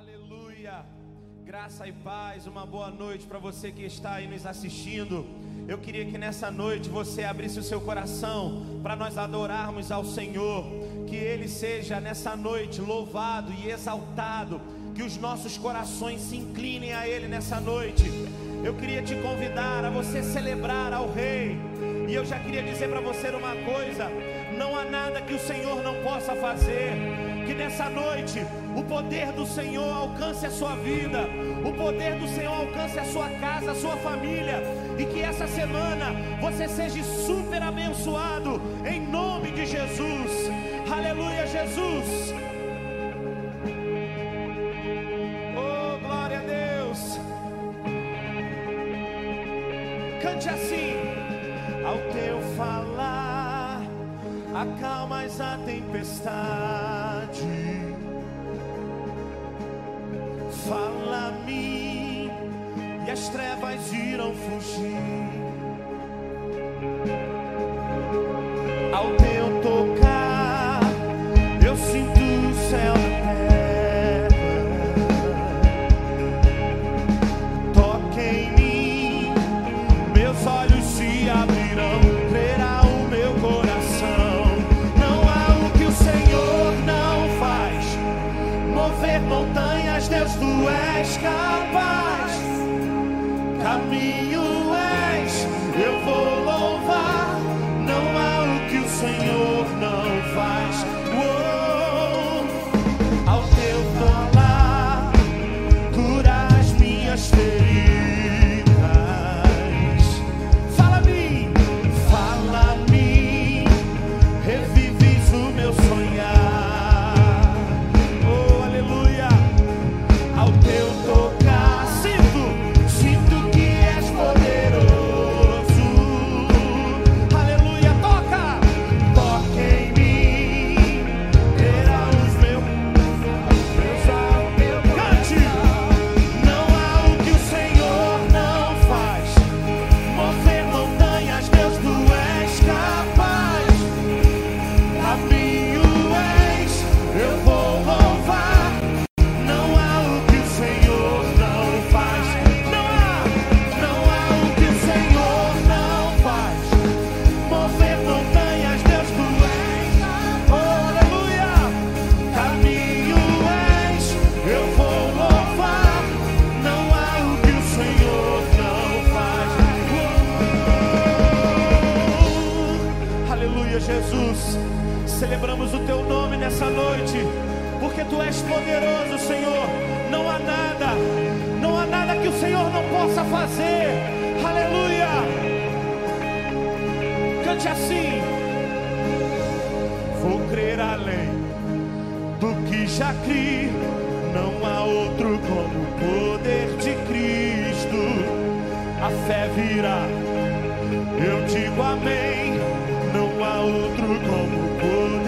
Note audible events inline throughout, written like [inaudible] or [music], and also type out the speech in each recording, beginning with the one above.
Aleluia. Graça e paz, uma boa noite para você que está aí nos assistindo. Eu queria que nessa noite você abrisse o seu coração para nós adorarmos ao Senhor. Que Ele seja nessa noite louvado e exaltado. Que os nossos corações se inclinem a Ele nessa noite. Eu queria te convidar a você celebrar ao Rei. E eu já queria dizer para você uma coisa: não há nada que o Senhor não possa fazer. Que nessa noite o poder do Senhor alcance a sua vida, o poder do Senhor alcance a sua casa, a sua família, e que essa semana você seja super abençoado, em nome de Jesus. Aleluia, Jesus. Oh, glória a Deus. Cante assim, ao teu falar, acalmas a tempestade. 复习 Celebramos o teu nome nessa noite, porque tu és poderoso, Senhor. Não há nada, não há nada que o Senhor não possa fazer. Aleluia. Cante assim. Vou crer além do que já criei. Não há outro como o poder de Cristo. A fé virá. Eu digo amém. Outro como o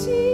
Cristo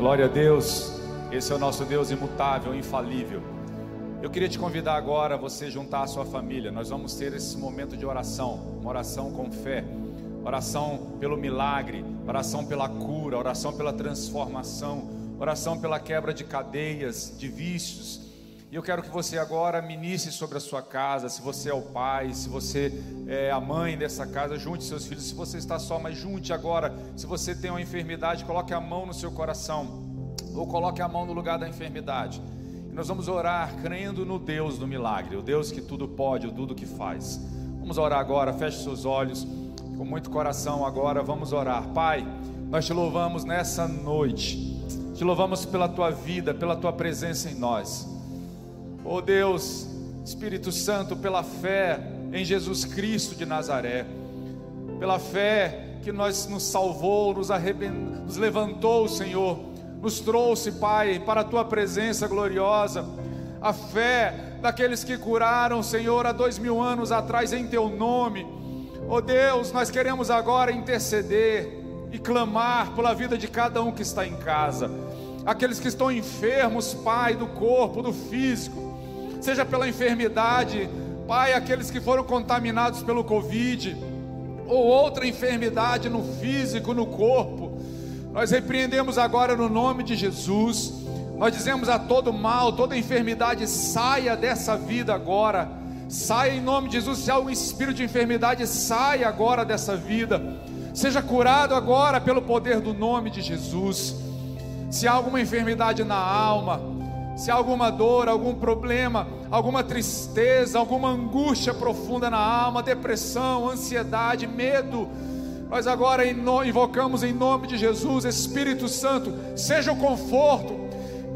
Glória a Deus. Esse é o nosso Deus imutável, infalível. Eu queria te convidar agora você juntar a sua família. Nós vamos ter esse momento de oração, uma oração com fé, oração pelo milagre, oração pela cura, oração pela transformação, oração pela quebra de cadeias, de vícios. E eu quero que você agora ministre sobre a sua casa. Se você é o pai, se você é a mãe dessa casa, junte seus filhos. Se você está só, mas junte agora. Se você tem uma enfermidade, coloque a mão no seu coração ou coloque a mão no lugar da enfermidade. E nós vamos orar crendo no Deus do milagre, o Deus que tudo pode, o tudo que faz. Vamos orar agora, feche seus olhos, com muito coração agora, vamos orar. Pai, nós te louvamos nessa noite, te louvamos pela tua vida, pela tua presença em nós. Oh Deus, Espírito Santo, pela fé em Jesus Cristo de Nazaré, pela fé que nós nos salvou, nos, nos levantou, Senhor nos trouxe, Pai, para a tua presença gloriosa. A fé daqueles que curaram, Senhor, há dois mil anos atrás em teu nome. Oh Deus, nós queremos agora interceder e clamar pela vida de cada um que está em casa. Aqueles que estão enfermos, Pai, do corpo, do físico, seja pela enfermidade, Pai, aqueles que foram contaminados pelo Covid, ou outra enfermidade no físico, no corpo. Nós repreendemos agora no nome de Jesus. Nós dizemos a todo mal, toda enfermidade, saia dessa vida agora. Saia em nome de Jesus. Se há algum espírito de enfermidade, saia agora dessa vida. Seja curado agora pelo poder do nome de Jesus. Se há alguma enfermidade na alma, se há alguma dor, algum problema, alguma tristeza, alguma angústia profunda na alma, depressão, ansiedade, medo, nós agora invocamos em nome de Jesus, Espírito Santo, seja o conforto,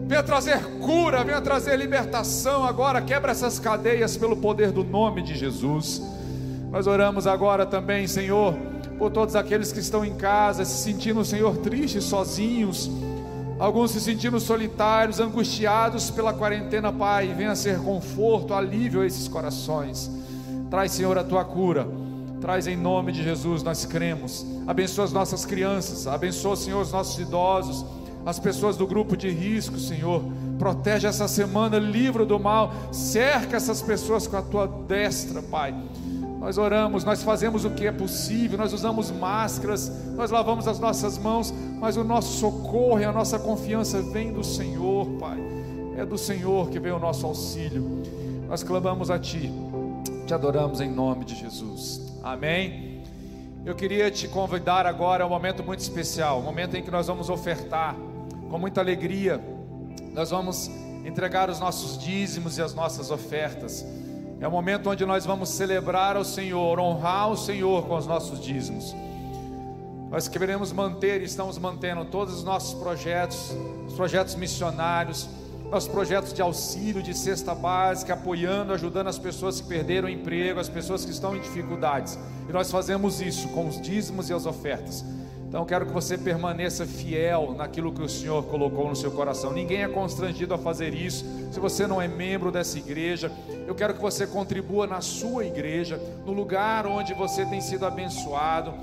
venha trazer cura, venha trazer libertação agora, quebra essas cadeias pelo poder do nome de Jesus. Nós oramos agora também, Senhor, por todos aqueles que estão em casa, se sentindo, Senhor, tristes, sozinhos, alguns se sentindo solitários, angustiados pela quarentena, Pai, venha ser conforto, alívio a esses corações. Traz, Senhor, a tua cura Traz em nome de Jesus, nós cremos. Abençoa as nossas crianças, abençoa, Senhor, os nossos idosos, as pessoas do grupo de risco, Senhor. Protege essa semana, livra do mal, cerca essas pessoas com a tua destra, Pai. Nós oramos, nós fazemos o que é possível, nós usamos máscaras, nós lavamos as nossas mãos, mas o nosso socorro e a nossa confiança vem do Senhor, Pai. É do Senhor que vem o nosso auxílio. Nós clamamos a Ti, te adoramos em nome de Jesus. Amém. Eu queria te convidar agora a um momento muito especial, um momento em que nós vamos ofertar com muita alegria. Nós vamos entregar os nossos dízimos e as nossas ofertas. É o momento onde nós vamos celebrar ao Senhor, honrar o Senhor com os nossos dízimos. Nós queremos manter e estamos mantendo todos os nossos projetos, os projetos missionários, nossos projetos de auxílio, de cesta básica, apoiando, ajudando as pessoas que perderam o emprego, as pessoas que estão em dificuldades. E nós fazemos isso com os dízimos e as ofertas. Então eu quero que você permaneça fiel naquilo que o Senhor colocou no seu coração. Ninguém é constrangido a fazer isso. Se você não é membro dessa igreja, eu quero que você contribua na sua igreja, no lugar onde você tem sido abençoado.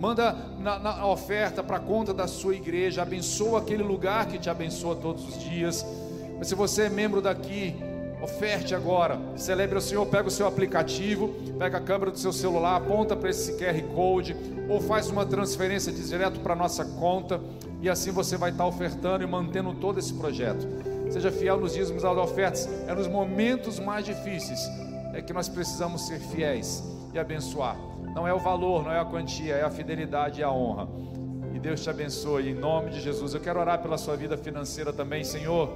Manda na, na oferta para a conta da sua igreja, abençoa aquele lugar que te abençoa todos os dias. Mas se você é membro daqui, oferte agora. Celebre o Senhor, pega o seu aplicativo, pega a câmera do seu celular, aponta para esse QR Code, ou faz uma transferência direto para a nossa conta, e assim você vai estar ofertando e mantendo todo esse projeto. Seja fiel nos dízimos das ofertas. É nos momentos mais difíceis é que nós precisamos ser fiéis e abençoar. Não é o valor, não é a quantia, é a fidelidade e a honra. Deus te abençoe em nome de Jesus. Eu quero orar pela sua vida financeira também, Senhor.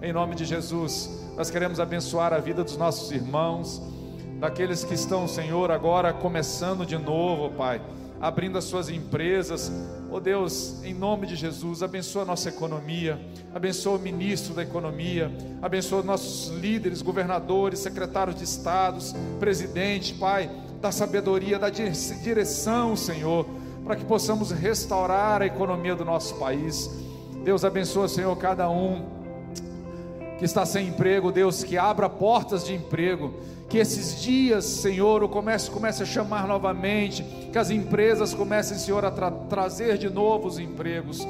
Em nome de Jesus, nós queremos abençoar a vida dos nossos irmãos, daqueles que estão, Senhor, agora começando de novo, Pai, abrindo as suas empresas. Oh Deus, em nome de Jesus, abençoa a nossa economia, abençoa o ministro da economia, abençoa nossos líderes, governadores, secretários de estados, presidente, Pai, da sabedoria, da direção, Senhor, para que possamos restaurar a economia do nosso país. Deus abençoa, Senhor, cada um que está sem emprego, Deus, que abra portas de emprego, que esses dias, Senhor, o comércio comece a chamar novamente, que as empresas comecem, Senhor, a tra trazer de novo os empregos.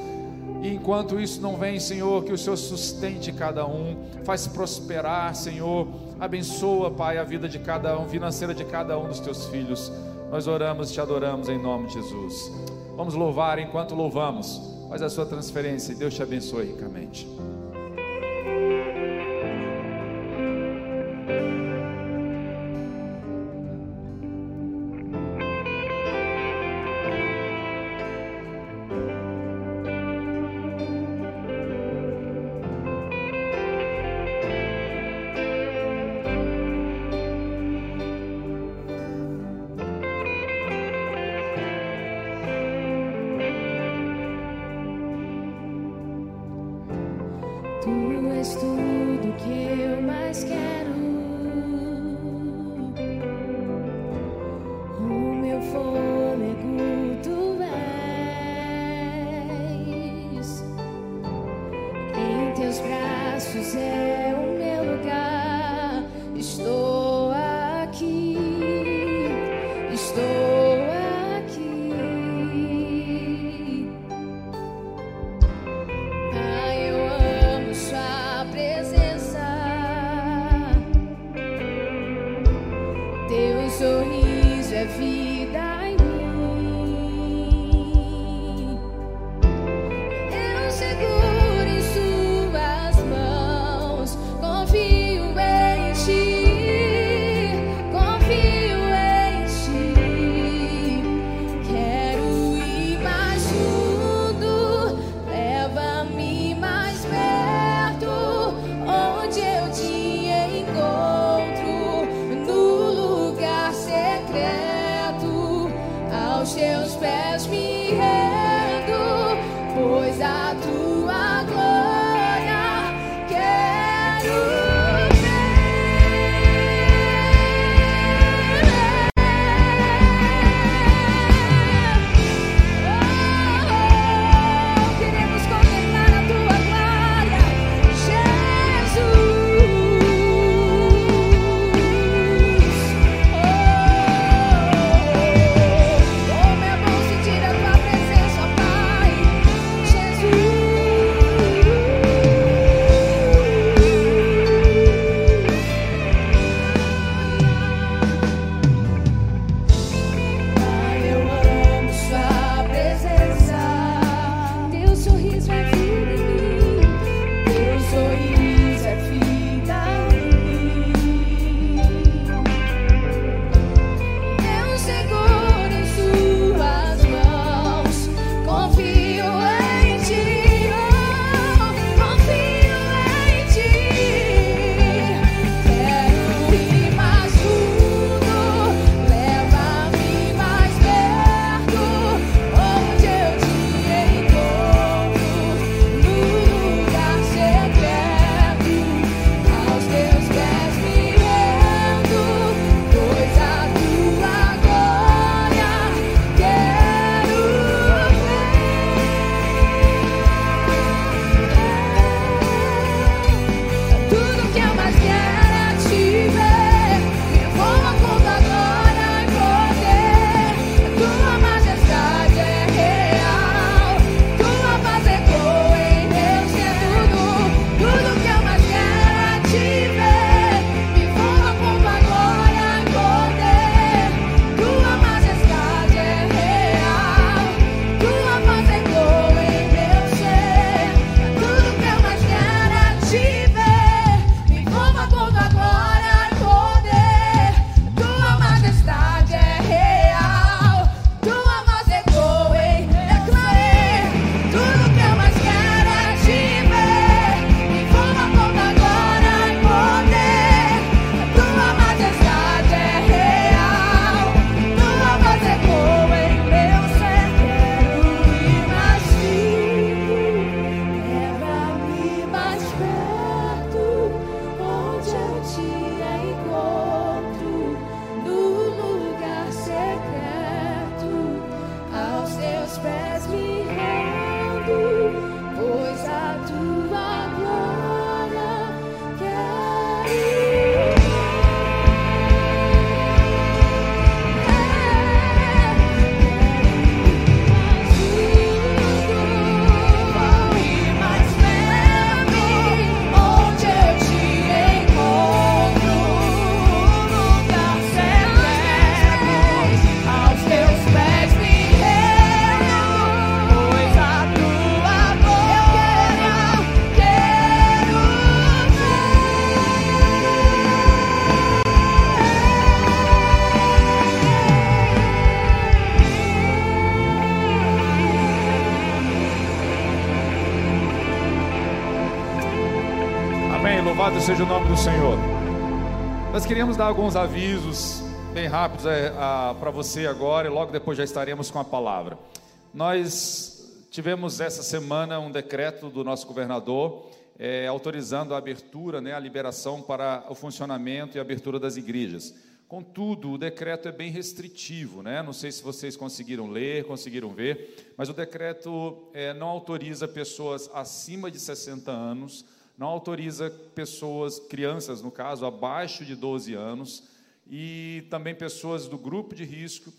E enquanto isso não vem, Senhor, que o Senhor sustente cada um, faz prosperar, Senhor. Abençoa, Pai, a vida de cada um, financeira de cada um dos teus filhos. Nós oramos e te adoramos em nome de Jesus. Vamos louvar enquanto louvamos. Faz a sua transferência e Deus te abençoe ricamente. Nós queríamos dar alguns avisos bem rápidos é, para você agora e logo depois já estaremos com a palavra. Nós tivemos essa semana um decreto do nosso governador é, autorizando a abertura, né, a liberação para o funcionamento e abertura das igrejas. Contudo, o decreto é bem restritivo, né? Não sei se vocês conseguiram ler, conseguiram ver, mas o decreto é, não autoriza pessoas acima de 60 anos, não autoriza pessoas, crianças no caso, abaixo de 12 anos, e também pessoas do grupo de risco.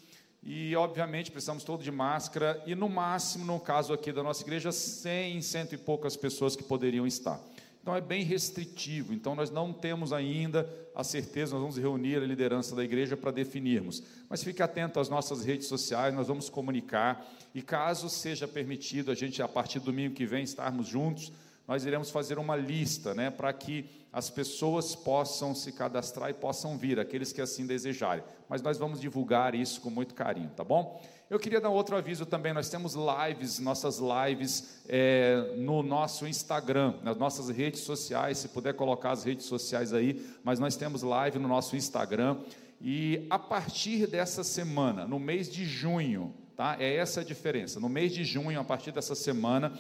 E, obviamente, precisamos todos de máscara, e no máximo, no caso aqui da nossa igreja, 100, cento e poucas pessoas que poderiam estar. Então é bem restritivo. Então nós não temos ainda a certeza, nós vamos reunir a liderança da igreja para definirmos. Mas fique atento às nossas redes sociais, nós vamos comunicar. E caso seja permitido a gente, a partir do domingo que vem, estarmos juntos, nós iremos fazer uma lista, né, para que as pessoas possam se cadastrar e possam vir, aqueles que assim desejarem. Mas nós vamos divulgar isso com muito carinho, tá bom? Eu queria dar outro aviso também. Nós temos lives, nossas lives é, no nosso Instagram, nas nossas redes sociais. Se puder colocar as redes sociais aí, mas nós temos live no nosso Instagram. E a partir dessa semana, no mês de junho, tá? É essa a diferença. No mês de junho, a partir dessa semana,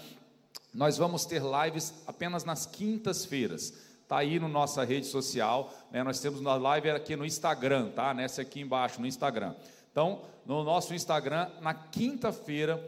nós vamos ter lives apenas nas quintas-feiras. Está aí no nossa rede social, né? nós temos uma live aqui no Instagram, tá? Nessa aqui embaixo, no Instagram. Então, no nosso Instagram, na quinta-feira,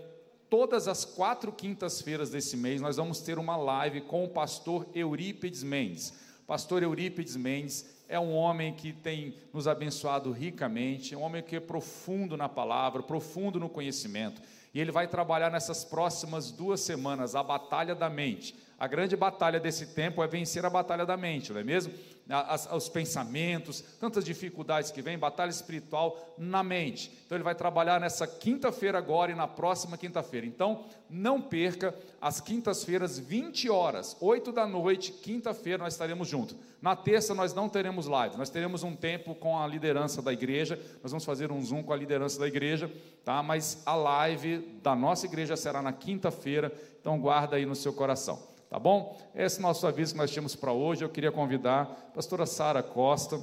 todas as quatro quintas-feiras desse mês, nós vamos ter uma live com o pastor Eurípides Mendes. Pastor Eurípides Mendes é um homem que tem nos abençoado ricamente, é um homem que é profundo na palavra, profundo no conhecimento. E ele vai trabalhar nessas próximas duas semanas a batalha da mente. A grande batalha desse tempo é vencer a batalha da mente, não é mesmo? As, os pensamentos, tantas dificuldades que vêm, batalha espiritual na mente. Então ele vai trabalhar nessa quinta-feira agora e na próxima quinta-feira. Então não perca as quintas-feiras, 20 horas, 8 da noite, quinta-feira nós estaremos juntos. Na terça nós não teremos live, nós teremos um tempo com a liderança da igreja, nós vamos fazer um zoom com a liderança da igreja, tá? Mas a live da nossa igreja será na quinta-feira, então guarda aí no seu coração. Tá bom? Esse é nosso aviso que nós tínhamos para hoje. Eu queria convidar a pastora Sara Costa,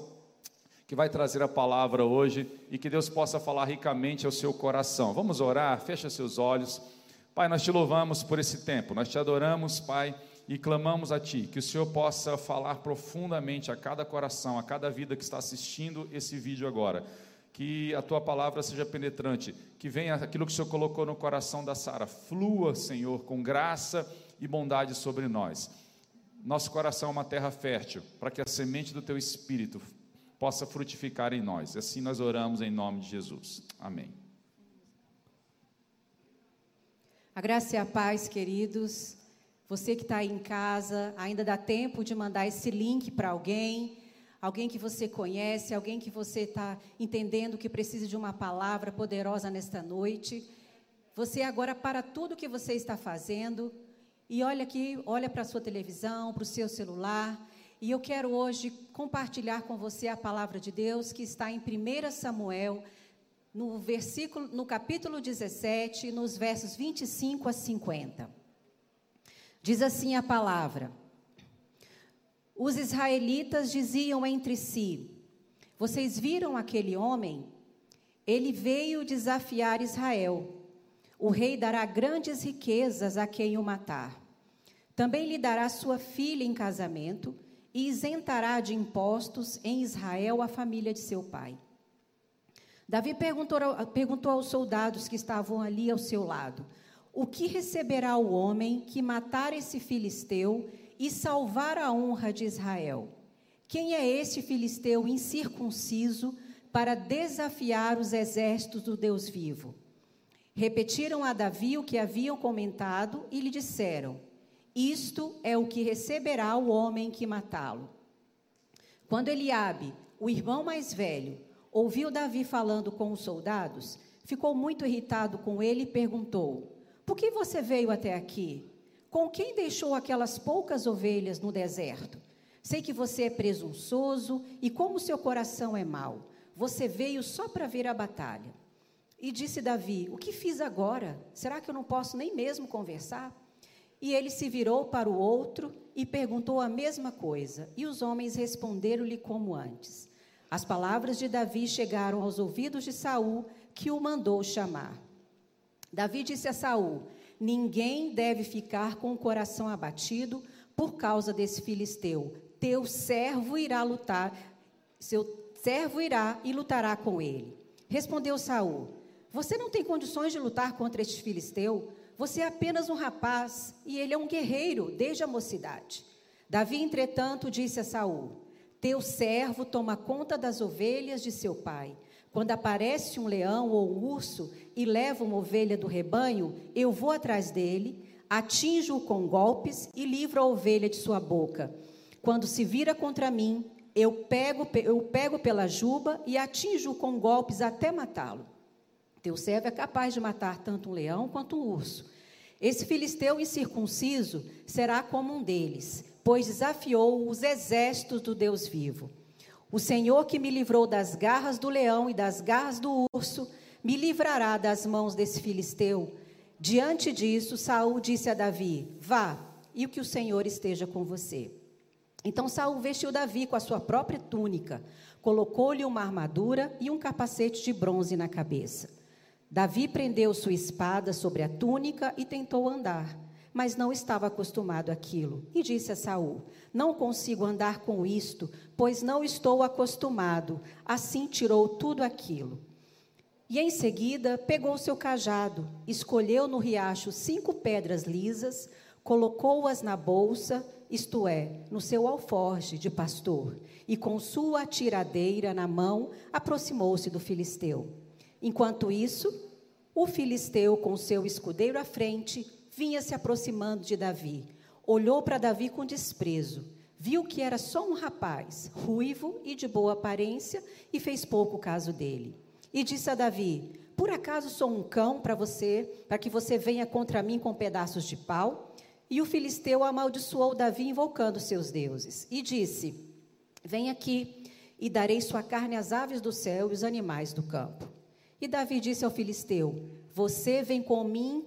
que vai trazer a palavra hoje e que Deus possa falar ricamente ao seu coração. Vamos orar? Fecha seus olhos. Pai, nós te louvamos por esse tempo, nós te adoramos, Pai, e clamamos a Ti, que o Senhor possa falar profundamente a cada coração, a cada vida que está assistindo esse vídeo agora. Que a tua palavra seja penetrante, que venha aquilo que o Senhor colocou no coração da Sara, flua, Senhor, com graça e bondade sobre nós. Nosso coração é uma terra fértil, para que a semente do teu espírito possa frutificar em nós. Assim nós oramos em nome de Jesus. Amém. A graça e a paz, queridos. Você que está aí em casa, ainda dá tempo de mandar esse link para alguém, alguém que você conhece, alguém que você está entendendo que precisa de uma palavra poderosa nesta noite. Você agora para tudo que você está fazendo, e olha aqui, olha para a sua televisão, para o seu celular. E eu quero hoje compartilhar com você a palavra de Deus que está em 1 Samuel, no versículo, no capítulo 17, nos versos 25 a 50. Diz assim a palavra: Os israelitas diziam entre si: Vocês viram aquele homem? Ele veio desafiar Israel. O rei dará grandes riquezas a quem o matar. Também lhe dará sua filha em casamento e isentará de impostos em Israel a família de seu pai. Davi perguntou, perguntou aos soldados que estavam ali ao seu lado: O que receberá o homem que matar esse filisteu e salvar a honra de Israel? Quem é este filisteu incircunciso para desafiar os exércitos do Deus vivo? Repetiram a Davi o que haviam comentado e lhe disseram: Isto é o que receberá o homem que matá-lo. Quando Eliabe, o irmão mais velho, ouviu Davi falando com os soldados, ficou muito irritado com ele e perguntou: Por que você veio até aqui? Com quem deixou aquelas poucas ovelhas no deserto? Sei que você é presunçoso e como seu coração é mau. Você veio só para ver a batalha. E disse Davi: O que fiz agora? Será que eu não posso nem mesmo conversar? E ele se virou para o outro e perguntou a mesma coisa. E os homens responderam-lhe como antes. As palavras de Davi chegaram aos ouvidos de Saul, que o mandou chamar. Davi disse a Saul: Ninguém deve ficar com o coração abatido por causa desse filisteu. Teu servo irá lutar, seu servo irá e lutará com ele. Respondeu Saul: Você não tem condições de lutar contra este filisteu? Você é apenas um rapaz e ele é um guerreiro desde a mocidade. Davi, entretanto, disse a Saul: Teu servo toma conta das ovelhas de seu pai. Quando aparece um leão ou um urso e leva uma ovelha do rebanho, eu vou atrás dele, atinjo-o com golpes e livro a ovelha de sua boca. Quando se vira contra mim, eu pego, eu pego pela juba e atinjo-o com golpes até matá-lo. Teu servo é capaz de matar tanto um leão quanto um urso. Esse filisteu incircunciso será como um deles, pois desafiou os exércitos do Deus vivo. O Senhor que me livrou das garras do leão e das garras do urso, me livrará das mãos desse filisteu. Diante disso, Saul disse a Davi: Vá, e o que o Senhor esteja com você. Então Saul vestiu Davi com a sua própria túnica, colocou-lhe uma armadura e um capacete de bronze na cabeça. Davi prendeu sua espada sobre a túnica e tentou andar, mas não estava acostumado àquilo. E disse a Saul: Não consigo andar com isto, pois não estou acostumado. Assim tirou tudo aquilo. E em seguida pegou seu cajado, escolheu no riacho cinco pedras lisas, colocou-as na bolsa isto é, no seu alforje de pastor, e com sua tiradeira na mão, aproximou-se do filisteu. Enquanto isso, o filisteu, com seu escudeiro à frente, vinha se aproximando de Davi. Olhou para Davi com desprezo, viu que era só um rapaz, ruivo e de boa aparência, e fez pouco caso dele. E disse a Davi: Por acaso sou um cão para você, para que você venha contra mim com pedaços de pau? E o filisteu amaldiçoou Davi, invocando seus deuses, e disse: Vem aqui, e darei sua carne às aves do céu e os animais do campo. E Davi disse ao filisteu: Você vem com mim,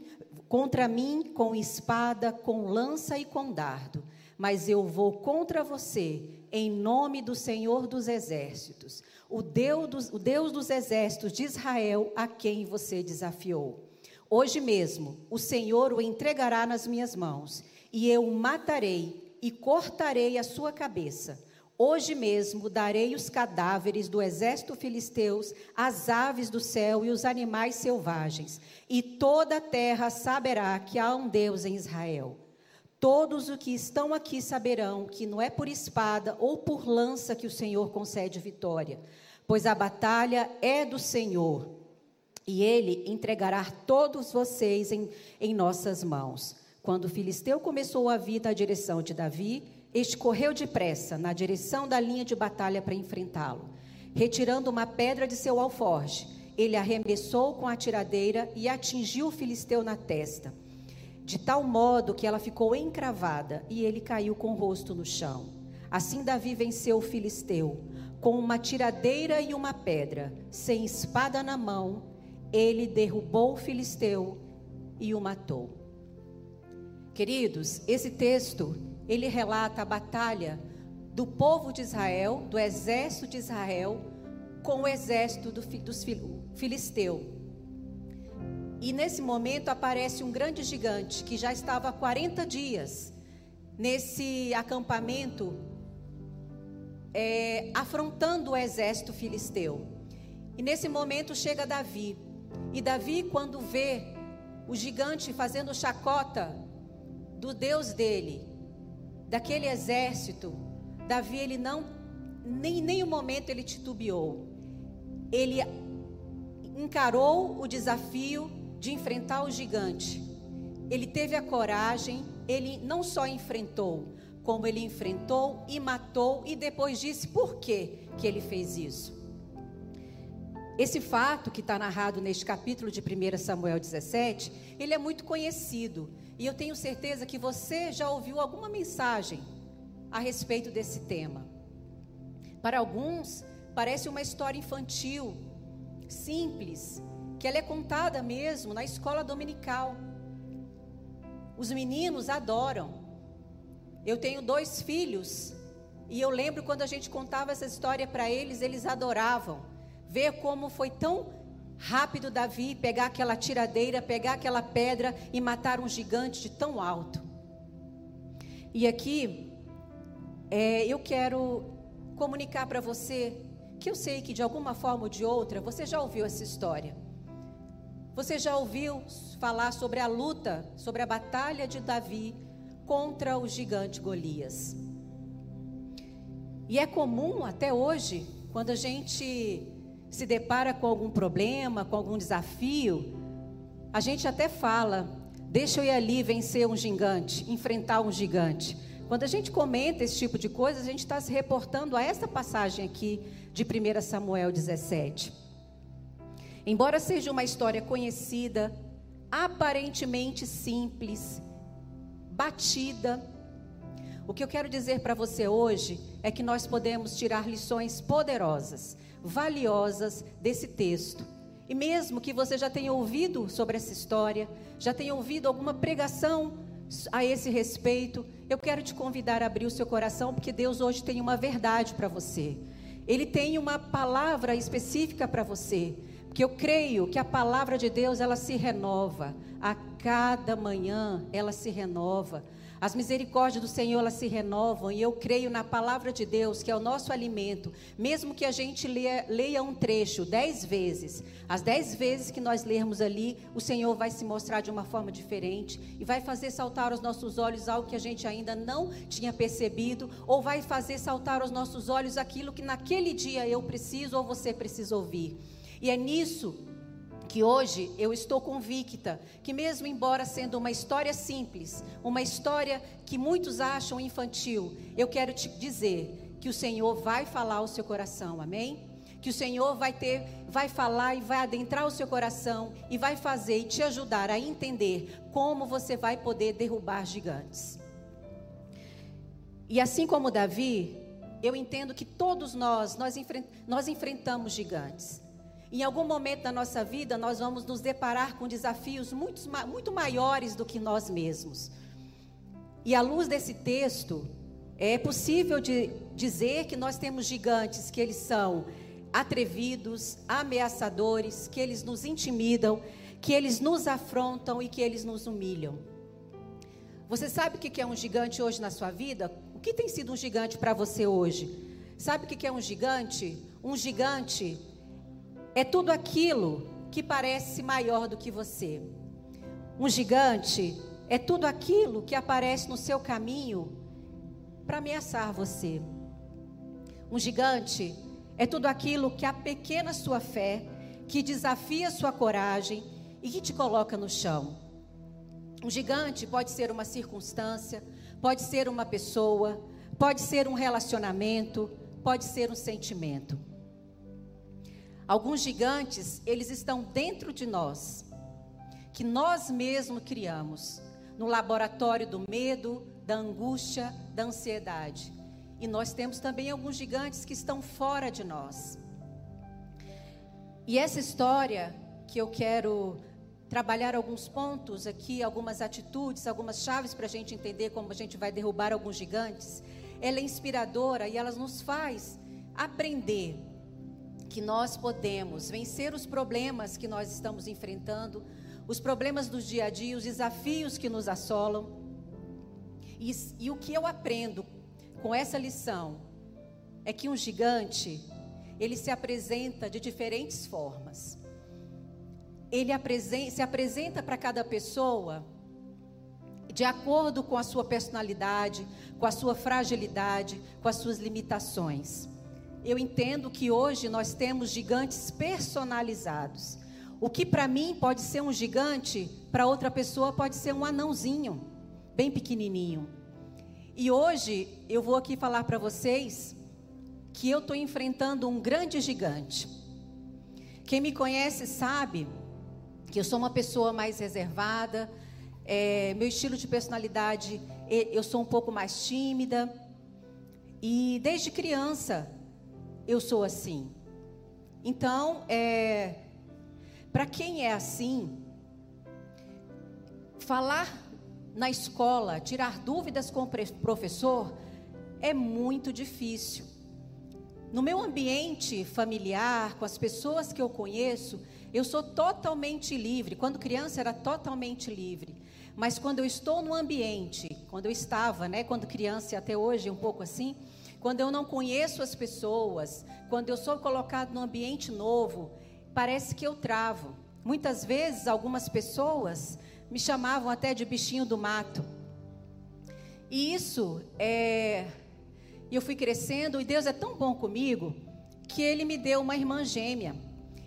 contra mim com espada, com lança e com dardo, mas eu vou contra você em nome do Senhor dos exércitos, o Deus dos, o Deus dos exércitos de Israel, a quem você desafiou. Hoje mesmo o Senhor o entregará nas minhas mãos, e eu o matarei e cortarei a sua cabeça. Hoje mesmo darei os cadáveres do exército filisteus, as aves do céu e os animais selvagens, e toda a terra saberá que há um Deus em Israel. Todos os que estão aqui saberão que não é por espada ou por lança que o Senhor concede vitória, pois a batalha é do Senhor e ele entregará todos vocês em, em nossas mãos. Quando o filisteu começou a vir na direção de Davi, este correu depressa na direção da linha de batalha para enfrentá-lo. Retirando uma pedra de seu alforje, ele arremessou com a tiradeira e atingiu o filisteu na testa, de tal modo que ela ficou encravada e ele caiu com o rosto no chão. Assim Davi venceu o filisteu, com uma tiradeira e uma pedra, sem espada na mão ele derrubou o filisteu e o matou. Queridos, esse texto, ele relata a batalha do povo de Israel, do exército de Israel, com o exército do, dos filisteu. E nesse momento aparece um grande gigante que já estava há 40 dias nesse acampamento, é, afrontando o exército filisteu. E nesse momento chega Davi. E Davi, quando vê o gigante fazendo chacota do Deus dele, daquele exército, Davi ele não nem nenhum momento ele titubeou. Ele encarou o desafio de enfrentar o gigante. Ele teve a coragem, ele não só enfrentou, como ele enfrentou e matou e depois disse por que que ele fez isso. Esse fato que está narrado neste capítulo de 1 Samuel 17, ele é muito conhecido. E eu tenho certeza que você já ouviu alguma mensagem a respeito desse tema. Para alguns, parece uma história infantil, simples, que ela é contada mesmo na escola dominical. Os meninos adoram. Eu tenho dois filhos e eu lembro quando a gente contava essa história para eles, eles adoravam. Ver como foi tão rápido Davi pegar aquela tiradeira, pegar aquela pedra e matar um gigante de tão alto. E aqui, é, eu quero comunicar para você que eu sei que de alguma forma ou de outra você já ouviu essa história. Você já ouviu falar sobre a luta, sobre a batalha de Davi contra o gigante Golias. E é comum até hoje, quando a gente se depara com algum problema, com algum desafio, a gente até fala: deixa eu ir ali vencer um gigante, enfrentar um gigante. Quando a gente comenta esse tipo de coisa, a gente está se reportando a essa passagem aqui de 1 Samuel 17. Embora seja uma história conhecida, aparentemente simples, batida, o que eu quero dizer para você hoje é que nós podemos tirar lições poderosas, valiosas desse texto. E mesmo que você já tenha ouvido sobre essa história, já tenha ouvido alguma pregação a esse respeito, eu quero te convidar a abrir o seu coração, porque Deus hoje tem uma verdade para você. Ele tem uma palavra específica para você. Porque eu creio que a palavra de Deus, ela se renova. A cada manhã ela se renova. As misericórdias do Senhor, elas se renovam. E eu creio na palavra de Deus, que é o nosso alimento. Mesmo que a gente leia, leia um trecho dez vezes. As dez vezes que nós lermos ali, o Senhor vai se mostrar de uma forma diferente. E vai fazer saltar aos nossos olhos algo que a gente ainda não tinha percebido. Ou vai fazer saltar aos nossos olhos aquilo que naquele dia eu preciso ou você precisa ouvir. E é nisso que hoje eu estou convicta que, mesmo embora sendo uma história simples, uma história que muitos acham infantil, eu quero te dizer que o Senhor vai falar ao seu coração, amém? Que o Senhor vai ter, vai falar e vai adentrar o seu coração e vai fazer e te ajudar a entender como você vai poder derrubar gigantes. E assim como Davi, eu entendo que todos nós, nós, enfrent, nós enfrentamos gigantes. Em algum momento da nossa vida, nós vamos nos deparar com desafios muito, muito maiores do que nós mesmos. E à luz desse texto, é possível de dizer que nós temos gigantes que eles são atrevidos, ameaçadores, que eles nos intimidam, que eles nos afrontam e que eles nos humilham. Você sabe o que é um gigante hoje na sua vida? O que tem sido um gigante para você hoje? Sabe o que é um gigante? Um gigante é tudo aquilo que parece maior do que você. Um gigante é tudo aquilo que aparece no seu caminho para ameaçar você. Um gigante é tudo aquilo que apequena sua fé, que desafia sua coragem e que te coloca no chão. Um gigante pode ser uma circunstância, pode ser uma pessoa, pode ser um relacionamento, pode ser um sentimento. Alguns gigantes, eles estão dentro de nós, que nós mesmos criamos, no laboratório do medo, da angústia, da ansiedade. E nós temos também alguns gigantes que estão fora de nós. E essa história que eu quero trabalhar alguns pontos aqui, algumas atitudes, algumas chaves para a gente entender como a gente vai derrubar alguns gigantes. Ela é inspiradora e ela nos faz aprender que nós podemos vencer os problemas que nós estamos enfrentando, os problemas do dia a dia, os desafios que nos assolam. E, e o que eu aprendo com essa lição é que um gigante, ele se apresenta de diferentes formas. Ele apresen se apresenta para cada pessoa de acordo com a sua personalidade, com a sua fragilidade, com as suas limitações eu entendo que hoje nós temos gigantes personalizados. O que para mim pode ser um gigante, para outra pessoa pode ser um anãozinho, bem pequenininho. E hoje eu vou aqui falar para vocês que eu estou enfrentando um grande gigante. Quem me conhece sabe que eu sou uma pessoa mais reservada, é, meu estilo de personalidade, eu sou um pouco mais tímida. E desde criança eu sou assim. Então, é, para quem é assim, falar na escola, tirar dúvidas com o professor é muito difícil. No meu ambiente familiar, com as pessoas que eu conheço, eu sou totalmente livre. Quando criança era totalmente livre. Mas quando eu estou no ambiente, quando eu estava, né, quando criança e até hoje um pouco assim, quando eu não conheço as pessoas, quando eu sou colocado num ambiente novo, parece que eu travo. Muitas vezes algumas pessoas me chamavam até de bichinho do mato. E isso é eu fui crescendo, e Deus é tão bom comigo, que Ele me deu uma irmã gêmea.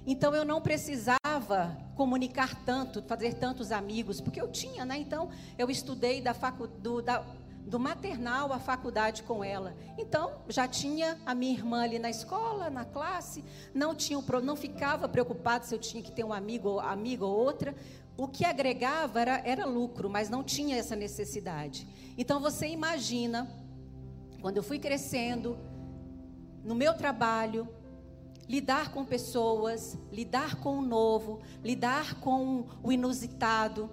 Então eu não precisava comunicar tanto, fazer tantos amigos, porque eu tinha, né? Então eu estudei da facu, do, da, do maternal à faculdade com ela. Então já tinha a minha irmã ali na escola, na classe, não tinha, não ficava preocupado se eu tinha que ter um amigo, amigo ou outra. O que agregava era, era lucro, mas não tinha essa necessidade. Então você imagina quando eu fui crescendo, no meu trabalho, lidar com pessoas, lidar com o novo, lidar com o inusitado.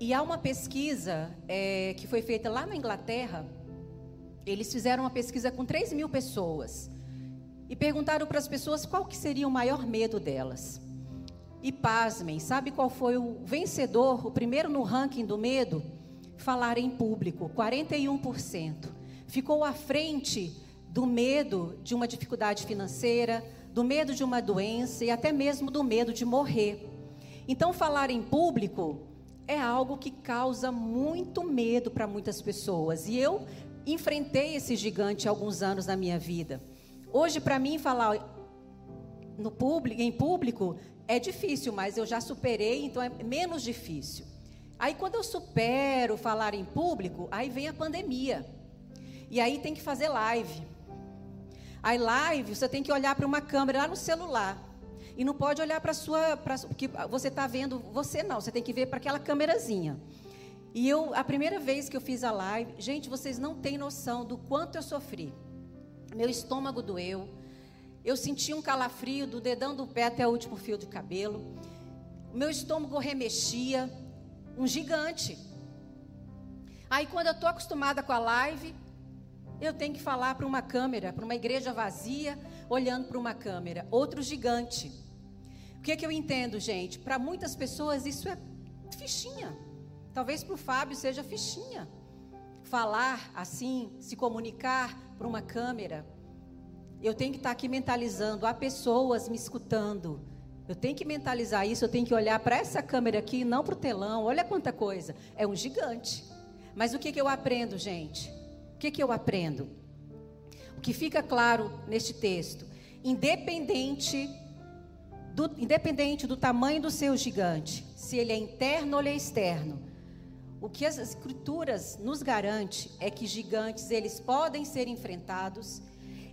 E há uma pesquisa é, que foi feita lá na Inglaterra. Eles fizeram uma pesquisa com 3 mil pessoas e perguntaram para as pessoas qual que seria o maior medo delas. E pasmem, sabe qual foi o vencedor, o primeiro no ranking do medo? Falar em público, 41% ficou à frente do medo de uma dificuldade financeira, do medo de uma doença e até mesmo do medo de morrer. Então, falar em público é algo que causa muito medo para muitas pessoas. E eu enfrentei esse gigante há alguns anos na minha vida. Hoje, para mim, falar no público, em público é difícil, mas eu já superei, então é menos difícil. Aí, quando eu supero falar em público, aí vem a pandemia. E aí tem que fazer live. Aí live, você tem que olhar para uma câmera lá no celular. E não pode olhar para sua. Pra, que você está vendo. Você não, você tem que ver para aquela câmerazinha. E eu, a primeira vez que eu fiz a live, gente, vocês não têm noção do quanto eu sofri. Meu estômago doeu. Eu senti um calafrio do dedão do pé até o último fio de cabelo. Meu estômago remexia. Um gigante. Aí quando eu estou acostumada com a live, eu tenho que falar para uma câmera, para uma igreja vazia, olhando para uma câmera. Outro gigante. Que, é que eu entendo, gente? Para muitas pessoas isso é fichinha. Talvez para o Fábio seja fichinha. Falar assim, se comunicar para uma câmera. Eu tenho que estar aqui mentalizando. Há pessoas me escutando. Eu tenho que mentalizar isso. Eu tenho que olhar para essa câmera aqui, não para o telão. Olha quanta coisa. É um gigante. Mas o que, que eu aprendo, gente? O que, que eu aprendo? O que fica claro neste texto, independente do, independente do tamanho do seu gigante, se ele é interno ou ele é externo, o que as escrituras nos garante é que gigantes eles podem ser enfrentados,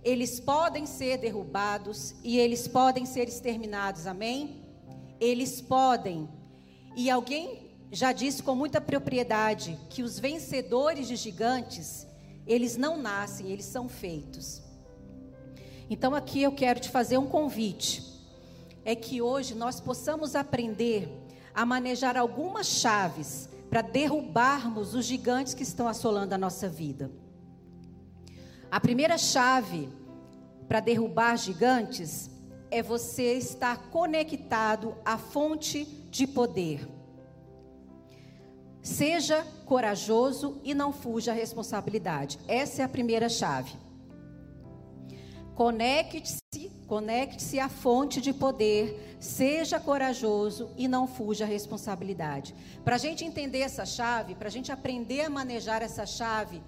eles podem ser derrubados e eles podem ser exterminados. Amém? Eles podem. E alguém já disse com muita propriedade que os vencedores de gigantes, eles não nascem, eles são feitos. Então aqui eu quero te fazer um convite. É que hoje nós possamos aprender a manejar algumas chaves para derrubarmos os gigantes que estão assolando a nossa vida. A primeira chave para derrubar gigantes é você estar conectado à fonte de poder. Seja corajoso e não fuja à responsabilidade. Essa é a primeira chave. Conecte-se, conecte-se à fonte de poder, seja corajoso e não fuja à responsabilidade. Para a gente entender essa chave, para a gente aprender a manejar essa chave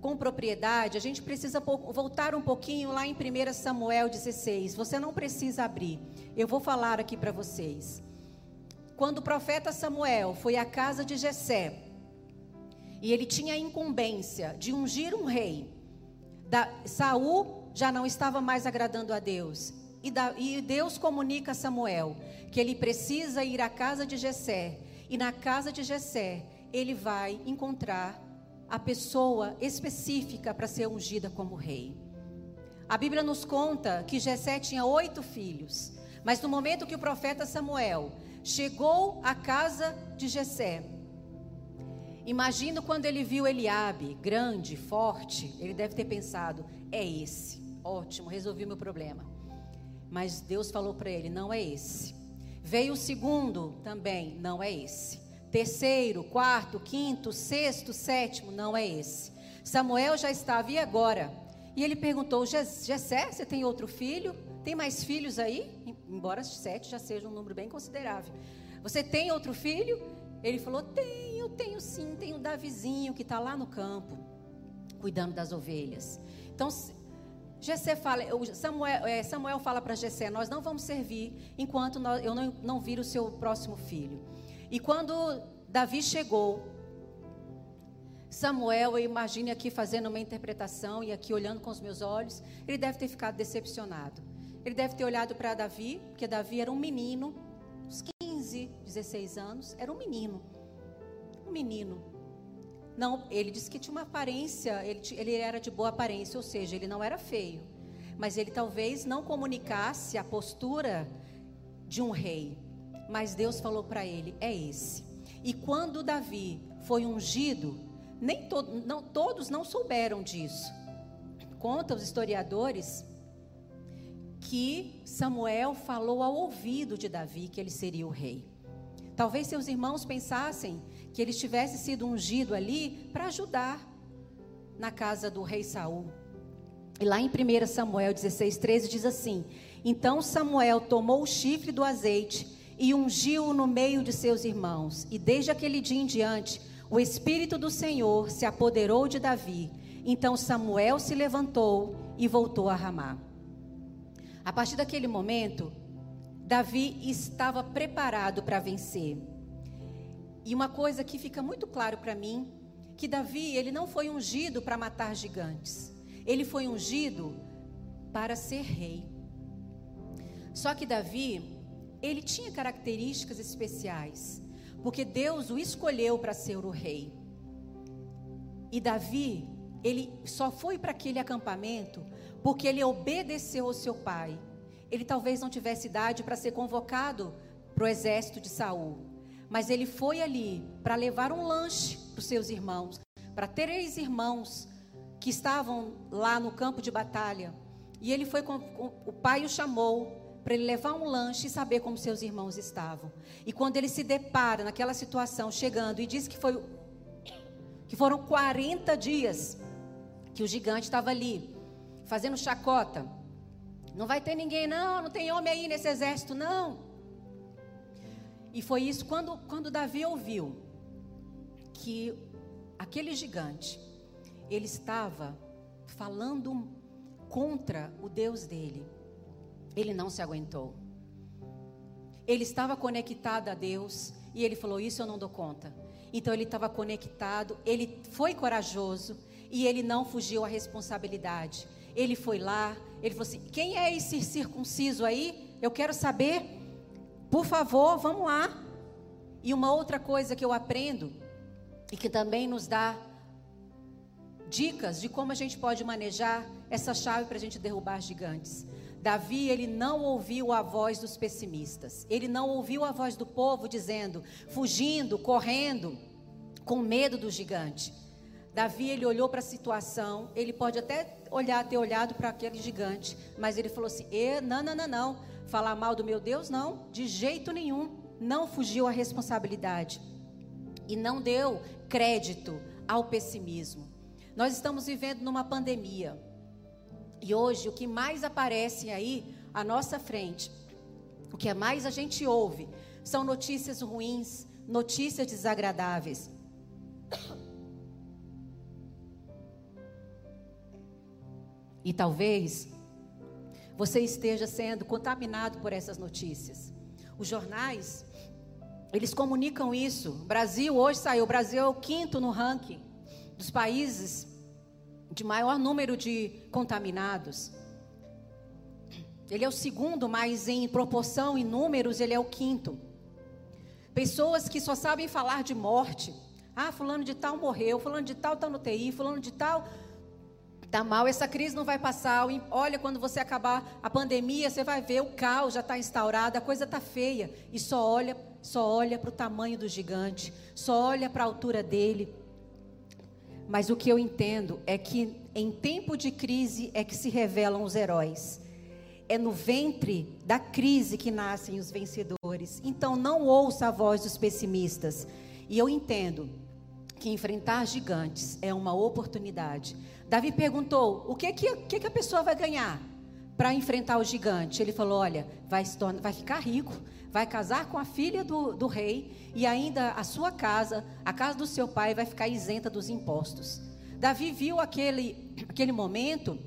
com propriedade, a gente precisa voltar um pouquinho lá em 1 Samuel 16. Você não precisa abrir, eu vou falar aqui para vocês quando o profeta Samuel foi à casa de Jessé, e ele tinha a incumbência de ungir um rei, da, Saul já não estava mais agradando a Deus. E, Deus comunica a Samuel que ele precisa ir à casa de Jessé. E na casa de Jessé, ele vai encontrar a pessoa específica para ser ungida como rei. A Bíblia nos conta que Jessé tinha oito filhos, mas no momento que o profeta Samuel chegou à casa de Jessé. Imagino quando ele viu Eliabe, grande, forte, ele deve ter pensado: é esse. Ótimo, resolvi meu problema. Mas Deus falou para ele: não é esse. Veio o segundo também, não é esse. Terceiro, quarto, quinto, sexto, sétimo, não é esse. Samuel já estava, e agora? E ele perguntou: Jessé, você tem outro filho? Tem mais filhos aí? Embora sete já seja um número bem considerável. Você tem outro filho? Ele falou: Tenho, tenho sim, tenho Davizinho que está lá no campo, cuidando das ovelhas. Então, Jessé fala, Samuel, é, Samuel fala para Jessé: Nós não vamos servir enquanto eu não, não vir o seu próximo filho. E quando Davi chegou, Samuel, eu imagine aqui fazendo uma interpretação e aqui olhando com os meus olhos, ele deve ter ficado decepcionado. Ele deve ter olhado para Davi, porque Davi era um menino, uns 15, 16 anos, era um menino. Um menino. Não, ele disse que tinha uma aparência, ele, ele era de boa aparência, ou seja, ele não era feio. Mas ele talvez não comunicasse a postura de um rei. Mas Deus falou para ele: é esse. E quando Davi foi ungido, nem to, não, todos não souberam disso. Conta os historiadores que Samuel falou ao ouvido de Davi que ele seria o rei. Talvez seus irmãos pensassem que ele tivesse sido ungido ali para ajudar na casa do rei Saul. E lá em 1 Samuel 16, 13 diz assim: Então Samuel tomou o chifre do azeite e ungiu-o no meio de seus irmãos. E desde aquele dia em diante, o Espírito do Senhor se apoderou de Davi. Então Samuel se levantou e voltou a Ramá. A partir daquele momento, Davi estava preparado para vencer. E uma coisa que fica muito claro para mim, que Davi, ele não foi ungido para matar gigantes. Ele foi ungido para ser rei. Só que Davi, ele tinha características especiais, porque Deus o escolheu para ser o rei. E Davi, ele só foi para aquele acampamento porque ele obedeceu ao seu pai. Ele talvez não tivesse idade para ser convocado para o exército de Saul, mas ele foi ali para levar um lanche para os seus irmãos, para três irmãos que estavam lá no campo de batalha. E ele foi com, com o pai o chamou para ele levar um lanche e saber como seus irmãos estavam. E quando ele se depara naquela situação, chegando e diz que foi que foram 40 dias que o gigante estava ali fazendo chacota. Não vai ter ninguém, não, não tem homem aí nesse exército, não. E foi isso quando, quando Davi ouviu que aquele gigante, ele estava falando contra o Deus dele. Ele não se aguentou. Ele estava conectado a Deus e ele falou: Isso eu não dou conta. Então ele estava conectado, ele foi corajoso e ele não fugiu à responsabilidade. Ele foi lá, ele falou assim: quem é esse circunciso aí? Eu quero saber. Por favor, vamos lá. E uma outra coisa que eu aprendo, e que também nos dá dicas de como a gente pode manejar essa chave para a gente derrubar gigantes. Davi, ele não ouviu a voz dos pessimistas. Ele não ouviu a voz do povo dizendo, fugindo, correndo, com medo do gigante. Davi, ele olhou para a situação, ele pode até olhar, ter olhado para aquele gigante, mas ele falou assim: e, não, não, não, não, falar mal do meu Deus, não, de jeito nenhum, não fugiu à responsabilidade e não deu crédito ao pessimismo. Nós estamos vivendo numa pandemia e hoje o que mais aparece aí à nossa frente, o que mais a gente ouve, são notícias ruins, notícias desagradáveis. E talvez você esteja sendo contaminado por essas notícias. Os jornais, eles comunicam isso. O Brasil hoje saiu, o Brasil é o quinto no ranking dos países de maior número de contaminados. Ele é o segundo, mas em proporção e números ele é o quinto. Pessoas que só sabem falar de morte. Ah, fulano de tal morreu, fulano de tal está no TI, fulano de tal Tá mal, essa crise não vai passar. Olha, quando você acabar a pandemia, você vai ver o caos já está instaurado, a coisa está feia. E só olha, só olha para o tamanho do gigante, só olha para a altura dele. Mas o que eu entendo é que em tempo de crise é que se revelam os heróis. É no ventre da crise que nascem os vencedores. Então não ouça a voz dos pessimistas. E eu entendo que enfrentar gigantes é uma oportunidade. Davi perguntou: o que, que, que, que a pessoa vai ganhar para enfrentar o gigante? Ele falou: olha, vai, vai ficar rico, vai casar com a filha do, do rei e ainda a sua casa, a casa do seu pai, vai ficar isenta dos impostos. Davi viu aquele, aquele momento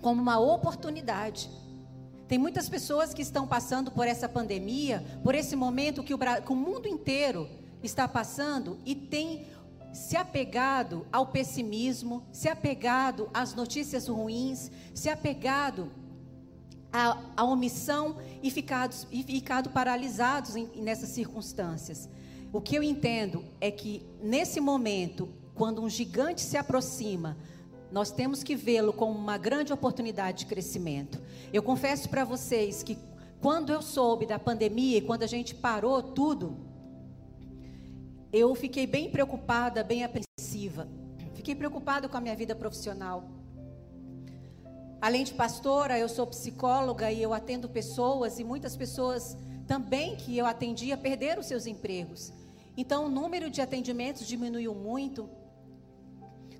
como uma oportunidade. Tem muitas pessoas que estão passando por essa pandemia, por esse momento que o, que o mundo inteiro está passando e tem se apegado ao pessimismo, se apegado às notícias ruins, se apegado à, à omissão e ficado, e ficado paralisados em, nessas circunstâncias. O que eu entendo é que nesse momento, quando um gigante se aproxima, nós temos que vê-lo como uma grande oportunidade de crescimento. Eu confesso para vocês que quando eu soube da pandemia e quando a gente parou tudo, eu fiquei bem preocupada, bem apreensiva. Fiquei preocupada com a minha vida profissional. Além de pastora, eu sou psicóloga e eu atendo pessoas e muitas pessoas também que eu atendia perderam seus empregos. Então o número de atendimentos diminuiu muito.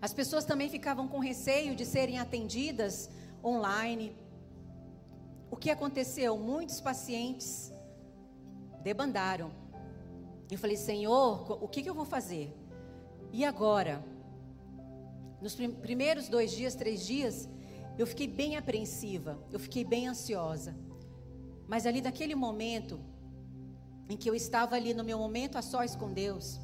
As pessoas também ficavam com receio de serem atendidas online. O que aconteceu? Muitos pacientes debandaram. Eu falei, Senhor, o que, que eu vou fazer? E agora? Nos primeiros dois dias, três dias, eu fiquei bem apreensiva, eu fiquei bem ansiosa. Mas ali naquele momento, em que eu estava ali no meu momento a sós com Deus,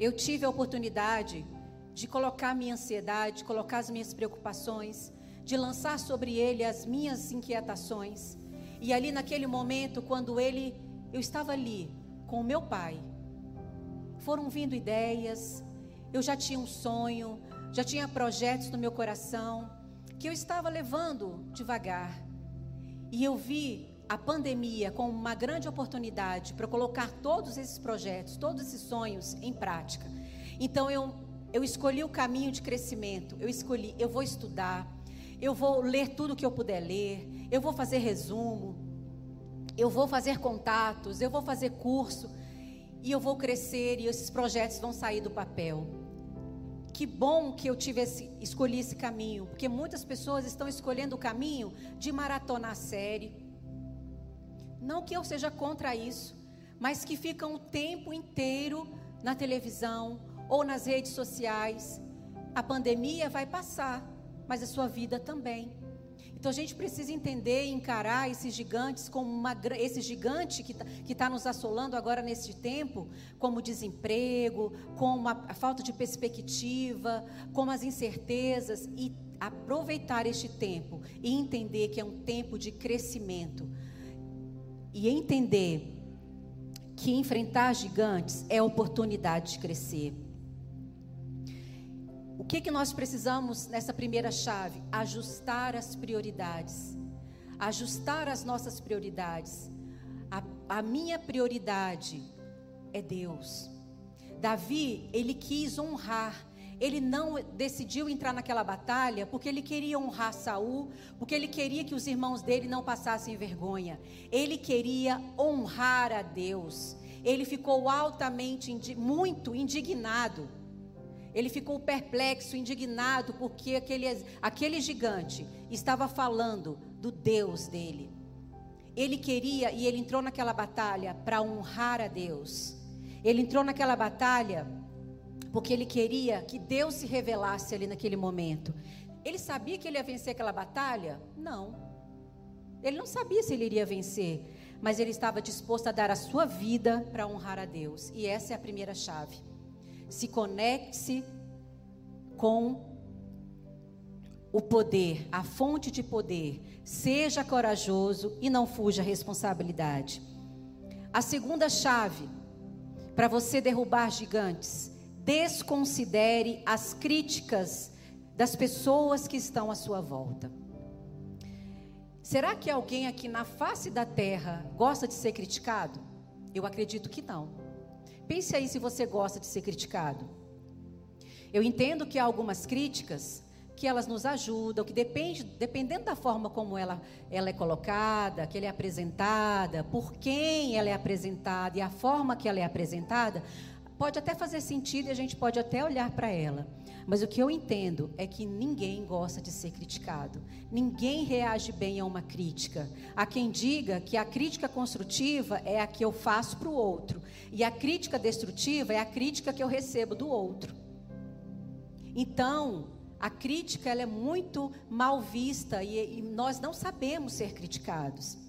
eu tive a oportunidade de colocar minha ansiedade, de colocar as minhas preocupações, de lançar sobre Ele as minhas inquietações. E ali naquele momento, quando Ele, eu estava ali, com o meu pai. Foram vindo ideias, eu já tinha um sonho, já tinha projetos no meu coração, que eu estava levando devagar. E eu vi a pandemia como uma grande oportunidade para colocar todos esses projetos, todos esses sonhos em prática. Então eu, eu escolhi o caminho de crescimento, eu escolhi, eu vou estudar, eu vou ler tudo que eu puder ler, eu vou fazer resumo, eu vou fazer contatos, eu vou fazer curso e eu vou crescer e esses projetos vão sair do papel. Que bom que eu tive esse, escolhi esse caminho, porque muitas pessoas estão escolhendo o caminho de maratonar série. Não que eu seja contra isso, mas que ficam o tempo inteiro na televisão ou nas redes sociais. A pandemia vai passar, mas a sua vida também. Então a gente precisa entender e encarar esses gigantes como uma esse gigante que está tá nos assolando agora neste tempo, como desemprego, como a, a falta de perspectiva, como as incertezas e aproveitar este tempo e entender que é um tempo de crescimento e entender que enfrentar gigantes é oportunidade de crescer. Que, que nós precisamos nessa primeira chave? Ajustar as prioridades. Ajustar as nossas prioridades. A, a minha prioridade é Deus. Davi, ele quis honrar. Ele não decidiu entrar naquela batalha porque ele queria honrar Saul, porque ele queria que os irmãos dele não passassem vergonha. Ele queria honrar a Deus. Ele ficou altamente, muito indignado ele ficou perplexo, indignado, porque aquele, aquele gigante estava falando do Deus dele. Ele queria e ele entrou naquela batalha para honrar a Deus. Ele entrou naquela batalha porque ele queria que Deus se revelasse ali naquele momento. Ele sabia que ele ia vencer aquela batalha? Não. Ele não sabia se ele iria vencer, mas ele estava disposto a dar a sua vida para honrar a Deus. E essa é a primeira chave. Se conecte com o poder, a fonte de poder. Seja corajoso e não fuja a responsabilidade. A segunda chave para você derrubar gigantes: desconsidere as críticas das pessoas que estão à sua volta. Será que alguém aqui na face da terra gosta de ser criticado? Eu acredito que não. Pense aí se você gosta de ser criticado. Eu entendo que há algumas críticas que elas nos ajudam, que depende, dependendo da forma como ela, ela é colocada, que ela é apresentada, por quem ela é apresentada e a forma que ela é apresentada, pode até fazer sentido e a gente pode até olhar para ela. Mas o que eu entendo é que ninguém gosta de ser criticado. Ninguém reage bem a uma crítica. Há quem diga que a crítica construtiva é a que eu faço para o outro, e a crítica destrutiva é a crítica que eu recebo do outro. Então, a crítica ela é muito mal vista e, e nós não sabemos ser criticados.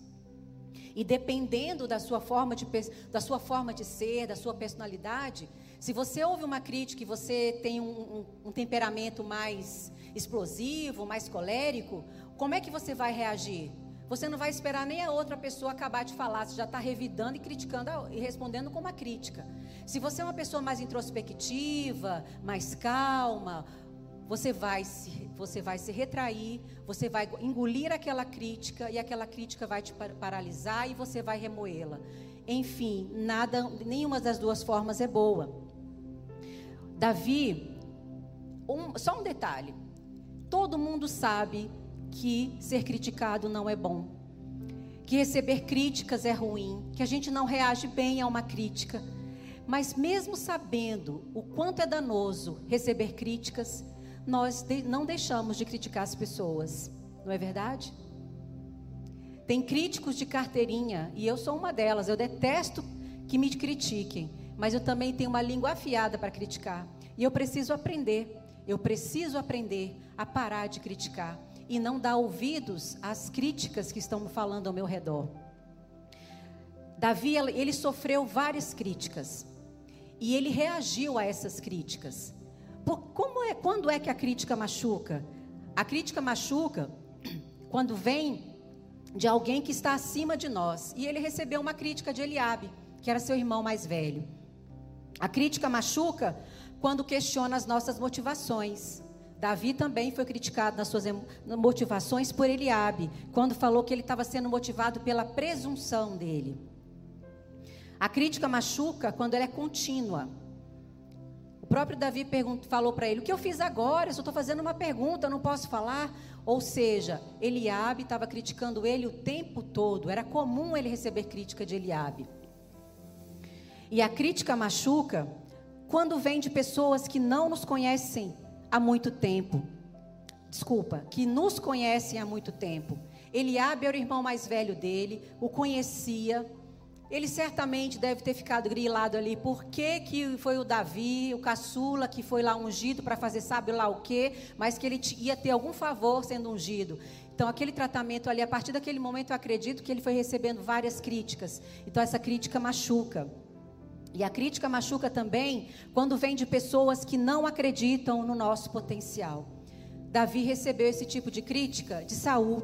E dependendo da sua forma de, da sua forma de ser, da sua personalidade, se você ouve uma crítica e você tem um, um, um, temperamento mais explosivo, mais colérico, como é que você vai reagir? Você não vai esperar nem a outra pessoa acabar de falar, você já está revidando e criticando e respondendo com uma crítica. Se você é uma pessoa mais introspectiva, mais calma, você vai se, você vai se retrair, você vai engolir aquela crítica e aquela crítica vai te paralisar e você vai remoê-la. Enfim, nada, nenhuma das duas formas é boa. Davi, um, só um detalhe. Todo mundo sabe que ser criticado não é bom. Que receber críticas é ruim, que a gente não reage bem a uma crítica. Mas mesmo sabendo o quanto é danoso receber críticas, nós não deixamos de criticar as pessoas, não é verdade? Tem críticos de carteirinha, e eu sou uma delas, eu detesto que me critiquem, mas eu também tenho uma língua afiada para criticar, e eu preciso aprender, eu preciso aprender a parar de criticar e não dar ouvidos às críticas que estão falando ao meu redor. Davi, ele sofreu várias críticas, e ele reagiu a essas críticas. Como é, quando é que a crítica machuca? A crítica machuca [clears throat] quando vem de alguém que está acima de nós. E ele recebeu uma crítica de Eliabe, que era seu irmão mais velho. A crítica machuca quando questiona as nossas motivações. Davi também foi criticado nas suas motivações por Eliabe, quando falou que ele estava sendo motivado pela presunção dele. A crítica machuca quando ela é contínua. O próprio Davi falou para ele: O que eu fiz agora? Eu só estou fazendo uma pergunta, não posso falar. Ou seja, Eliabe estava criticando ele o tempo todo. Era comum ele receber crítica de Eliabe. E a crítica machuca quando vem de pessoas que não nos conhecem há muito tempo. Desculpa, que nos conhecem há muito tempo. Eliabe era o irmão mais velho dele, o conhecia, ele certamente deve ter ficado grilado ali. Por que, que foi o Davi, o caçula, que foi lá ungido para fazer sabe lá o quê, mas que ele ia ter algum favor sendo ungido. Então, aquele tratamento ali, a partir daquele momento, eu acredito que ele foi recebendo várias críticas. Então, essa crítica machuca. E a crítica machuca também quando vem de pessoas que não acreditam no nosso potencial. Davi recebeu esse tipo de crítica de Saul.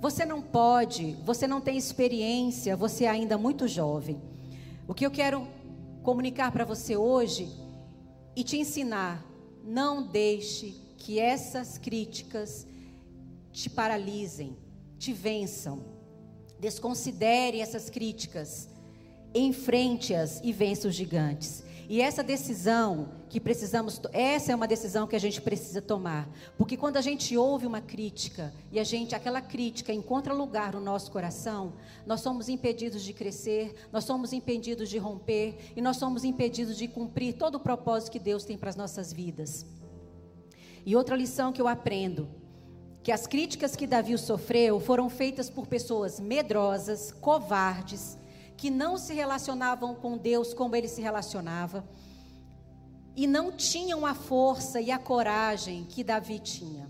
Você não pode, você não tem experiência, você é ainda muito jovem. O que eu quero comunicar para você hoje e te ensinar, não deixe que essas críticas te paralisem, te vençam. Desconsidere essas críticas, enfrente-as e vença os gigantes. E essa decisão que precisamos, essa é uma decisão que a gente precisa tomar, porque quando a gente ouve uma crítica e a gente aquela crítica encontra lugar no nosso coração, nós somos impedidos de crescer, nós somos impedidos de romper e nós somos impedidos de cumprir todo o propósito que Deus tem para as nossas vidas. E outra lição que eu aprendo, que as críticas que Davi sofreu foram feitas por pessoas medrosas, covardes, que não se relacionavam com Deus como ele se relacionava e não tinham a força e a coragem que Davi tinha.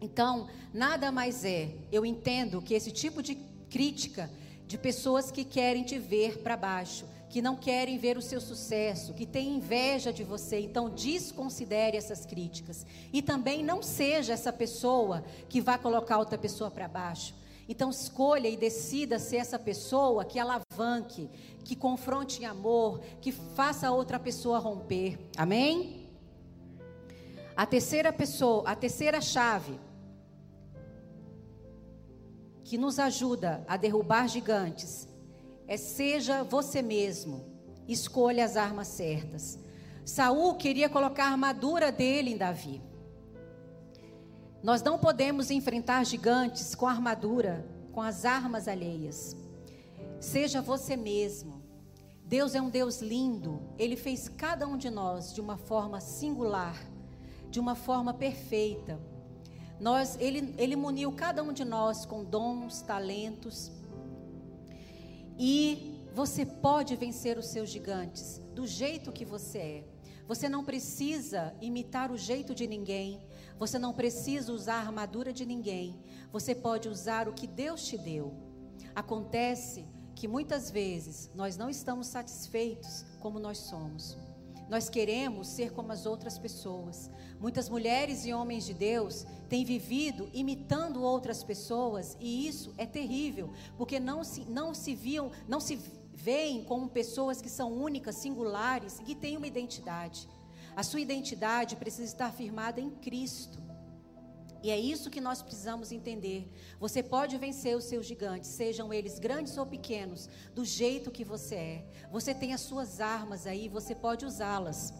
Então, nada mais é, eu entendo que esse tipo de crítica de pessoas que querem te ver para baixo, que não querem ver o seu sucesso, que têm inveja de você, então desconsidere essas críticas. E também não seja essa pessoa que vai colocar outra pessoa para baixo. Então escolha e decida ser essa pessoa que alavanque, que confronte em amor, que faça a outra pessoa romper. Amém? A terceira pessoa, a terceira chave que nos ajuda a derrubar gigantes é seja você mesmo. Escolha as armas certas. Saul queria colocar a armadura dele em Davi. Nós não podemos enfrentar gigantes com armadura, com as armas alheias. Seja você mesmo. Deus é um Deus lindo. Ele fez cada um de nós de uma forma singular, de uma forma perfeita. Nós, ele, ele muniu cada um de nós com dons, talentos. E você pode vencer os seus gigantes do jeito que você é. Você não precisa imitar o jeito de ninguém. Você não precisa usar a armadura de ninguém. Você pode usar o que Deus te deu. Acontece que muitas vezes nós não estamos satisfeitos como nós somos. Nós queremos ser como as outras pessoas. Muitas mulheres e homens de Deus têm vivido imitando outras pessoas e isso é terrível, porque não se, não se viam, não se veem como pessoas que são únicas, singulares e que têm uma identidade. A sua identidade precisa estar firmada em Cristo. E é isso que nós precisamos entender. Você pode vencer os seus gigantes, sejam eles grandes ou pequenos, do jeito que você é. Você tem as suas armas aí, você pode usá-las.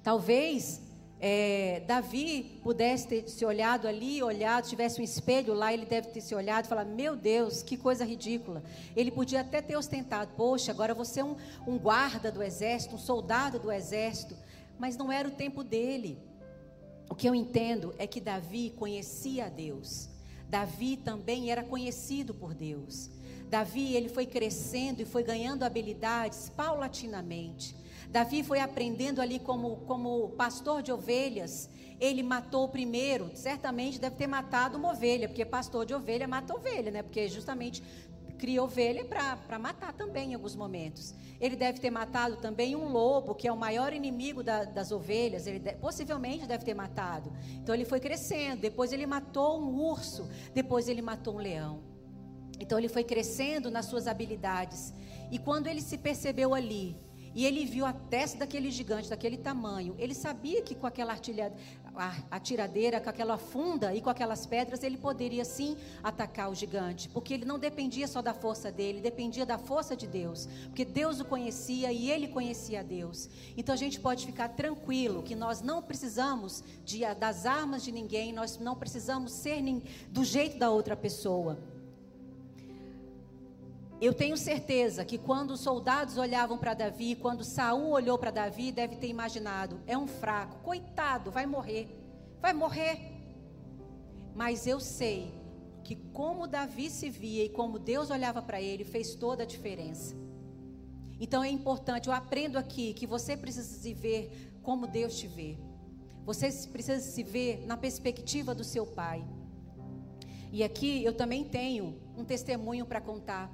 Talvez é, Davi pudesse ter se olhado ali, olhado, tivesse um espelho lá, ele deve ter se olhado e falar: Meu Deus, que coisa ridícula. Ele podia até ter ostentado: Poxa, agora você é um, um guarda do exército, um soldado do exército. Mas não era o tempo dele. O que eu entendo é que Davi conhecia a Deus. Davi também era conhecido por Deus. Davi, ele foi crescendo e foi ganhando habilidades paulatinamente. Davi foi aprendendo ali como, como pastor de ovelhas. Ele matou o primeiro, certamente deve ter matado uma ovelha, porque pastor de ovelha mata ovelha, né? Porque justamente cria ovelha para matar também em alguns momentos. Ele deve ter matado também um lobo, que é o maior inimigo da, das ovelhas. Ele de, possivelmente deve ter matado. Então ele foi crescendo. Depois ele matou um urso. Depois ele matou um leão. Então ele foi crescendo nas suas habilidades. E quando ele se percebeu ali, e ele viu a testa daquele gigante, daquele tamanho. Ele sabia que com aquela atiradeira, com aquela funda e com aquelas pedras, ele poderia sim atacar o gigante. Porque ele não dependia só da força dele, dependia da força de Deus. Porque Deus o conhecia e ele conhecia Deus. Então a gente pode ficar tranquilo que nós não precisamos de, das armas de ninguém, nós não precisamos ser do jeito da outra pessoa. Eu tenho certeza que quando os soldados olhavam para Davi, quando Saul olhou para Davi, deve ter imaginado: é um fraco, coitado, vai morrer, vai morrer. Mas eu sei que como Davi se via e como Deus olhava para ele, fez toda a diferença. Então é importante, eu aprendo aqui que você precisa se ver como Deus te vê. Você precisa se ver na perspectiva do seu pai. E aqui eu também tenho um testemunho para contar.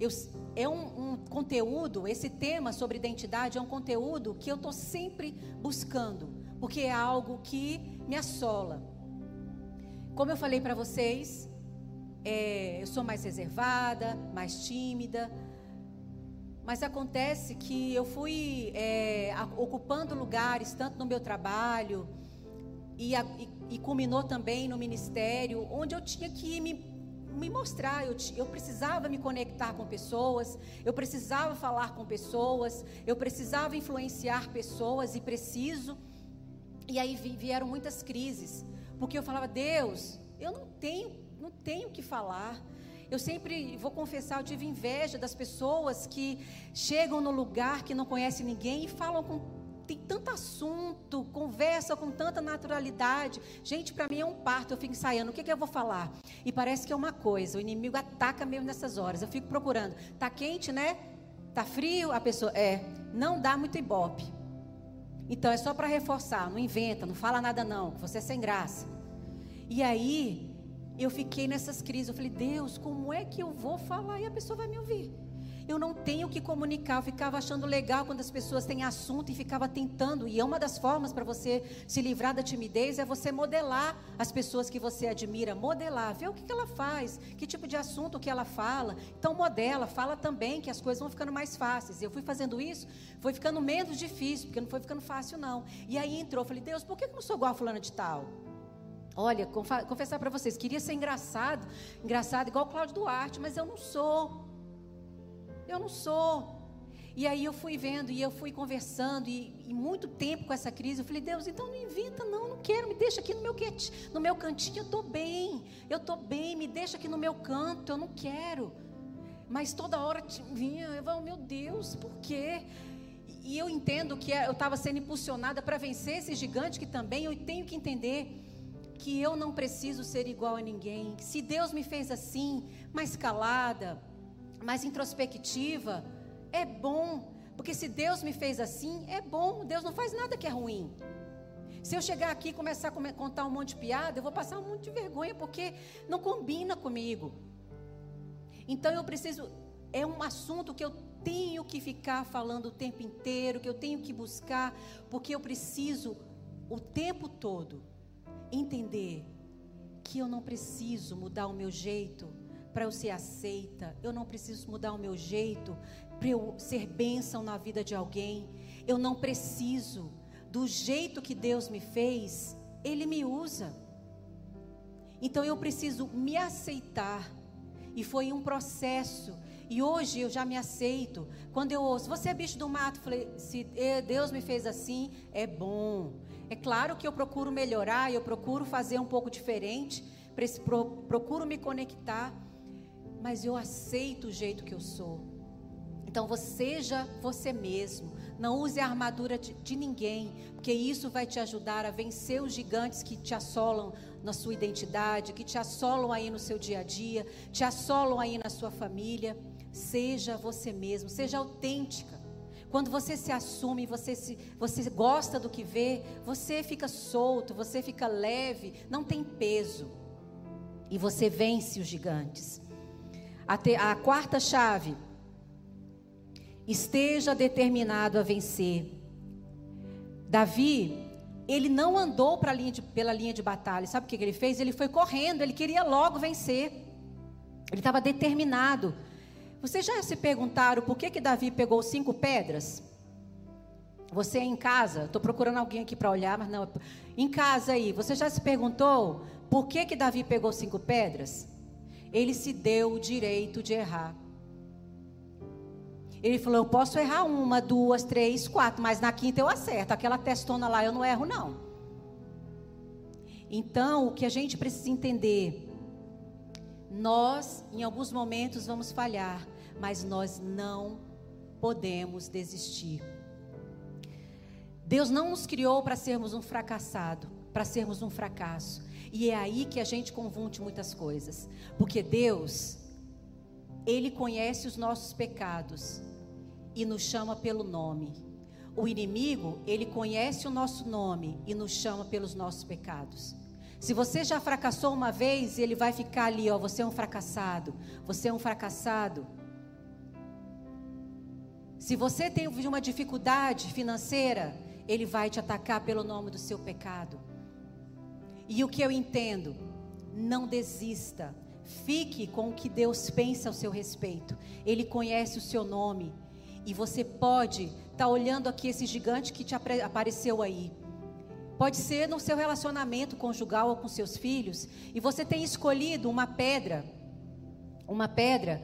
Eu, é um, um, conteúdo, esse tema sobre identidade é um conteúdo que eu estou sempre buscando, porque é algo que me assola. Como eu falei para vocês, é, eu sou mais reservada, mais tímida, mas acontece que eu fui é, ocupando lugares, tanto no meu trabalho, e, e, e culminou também no ministério, onde eu tinha que me me mostrar, eu, eu precisava me conectar com pessoas, eu precisava falar com pessoas, eu precisava influenciar pessoas e preciso. E aí vieram muitas crises, porque eu falava, Deus, eu não tenho, não tenho o que falar. Eu sempre vou confessar, eu tive inveja das pessoas que chegam no lugar que não conhecem ninguém e falam com tem tanto assunto, conversa com tanta naturalidade. Gente, para mim é um parto, eu fico ensaiando, o que, que eu vou falar? E parece que é uma coisa, o inimigo ataca mesmo nessas horas. Eu fico procurando, tá quente, né? Tá frio, a pessoa é, não dá muito ibope. Então é só para reforçar, não inventa, não fala nada não, você é sem graça. E aí eu fiquei nessas crises, eu falei, Deus, como é que eu vou falar e a pessoa vai me ouvir? Eu não tenho que comunicar. Eu ficava achando legal quando as pessoas têm assunto e ficava tentando. E é uma das formas para você se livrar da timidez é você modelar as pessoas que você admira. Modelar, ver o que, ela faz, que tipo de assunto que ela fala. Então modela, fala também que as coisas vão ficando mais fáceis. Eu fui fazendo isso, foi ficando menos difícil, porque não foi ficando fácil, não. E aí entrou, falei, Deus, por que eu não sou igual a fulana de tal? Olha, confessar para vocês, queria ser engraçado, engraçado igual o Cláudio Duarte, mas eu não sou. Eu não sou. E aí eu fui vendo e eu fui conversando e, e, muito tempo com essa crise. Eu falei, Deus, então não inventa, não, não quero, me deixa aqui no meu, no meu cantinho, eu estou bem, eu estou bem, me deixa aqui no meu canto, eu não quero. Mas toda hora vinha, eu falo, meu Deus, por quê? E eu entendo que eu estava sendo impulsionada para vencer esse gigante que também eu tenho que entender que eu não preciso ser igual a ninguém. Se Deus me fez assim, mais calada, mais introspectiva, é bom. Porque se Deus me fez assim, é bom. Deus não faz nada que é ruim. Se eu chegar aqui e começar a contar um monte de piada, eu vou passar um monte de vergonha, porque não combina comigo. Então eu preciso. É um assunto que eu tenho que ficar falando o tempo inteiro, que eu tenho que buscar, porque eu preciso o tempo todo entender que eu não preciso mudar o meu jeito para eu ser aceita, eu não preciso mudar o meu jeito para eu ser bênção na vida de alguém, eu não preciso, do jeito que Deus me fez, Ele me usa. Então eu preciso me aceitar, e foi um processo. E hoje eu já me aceito. Quando eu ouço, você é bicho do mato, falei, se Deus me fez assim, é bom. É claro que eu procuro melhorar, eu procuro fazer um pouco diferente, procuro me conectar, mas eu aceito o jeito que eu sou. Então, seja você mesmo. Não use a armadura de, de, ninguém, porque isso vai te ajudar a vencer os gigantes que te assolam na sua identidade, que te assolam aí no seu dia a dia, te assolam aí na sua família. Seja você mesmo, seja autêntica. Quando você se assume, você, se, você gosta do que vê, você fica solto, você fica leve, não tem peso. E você vence os gigantes. A, te, a quarta chave. Esteja determinado a vencer. Davi, ele não andou linha de, pela linha de batalha. Sabe o que ele fez? Ele foi correndo, ele queria logo vencer. Ele estava determinado. Vocês já se perguntaram por que, que Davi pegou cinco pedras? Você é em casa, estou procurando alguém aqui para olhar, mas não. Em casa aí, você já se perguntou por que, que Davi pegou cinco pedras? Ele se deu o direito de errar. Ele falou: Eu posso errar uma, duas, três, quatro, mas na quinta eu acerto. Aquela testona lá eu não erro, não. Então, o que a gente precisa entender nós, em alguns momentos, vamos falhar, mas nós não podemos desistir. Deus não nos criou para sermos um fracassado, para sermos um fracasso. E é aí que a gente confunde muitas coisas. Porque Deus, Ele conhece os nossos pecados e nos chama pelo nome. O inimigo, ele conhece o nosso nome e nos chama pelos nossos pecados. Se você já fracassou uma vez, ele vai ficar ali, ó, você é um fracassado. Você é um fracassado. Se você tem uma dificuldade financeira, ele vai te atacar pelo nome do seu pecado. E o que eu entendo, não desista. Fique com o que Deus pensa ao seu respeito. Ele conhece o seu nome. E você pode estar tá olhando aqui esse gigante que te apareceu aí. Pode ser no seu relacionamento conjugal ou com seus filhos, e você tem escolhido uma pedra, uma pedra.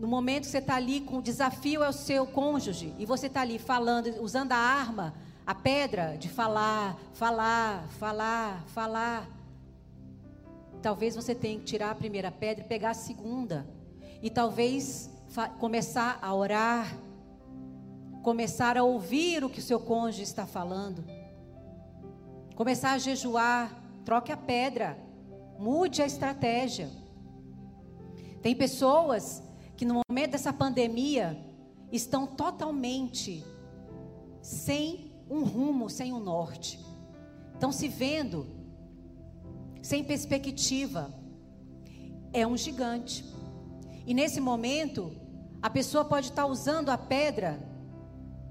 No momento que você está ali com o desafio é o seu cônjuge, e você está ali falando, usando a arma, a pedra de falar, falar, falar, falar. Talvez você tenha que tirar a primeira pedra e pegar a segunda. E talvez começar a orar, começar a ouvir o que o seu cônjuge está falando. Começar a jejuar, troque a pedra, mude a estratégia. Tem pessoas que no momento dessa pandemia estão totalmente sem um rumo, sem um norte. Estão se vendo sem perspectiva. É um gigante. E nesse momento, A pessoa pode estar usando a pedra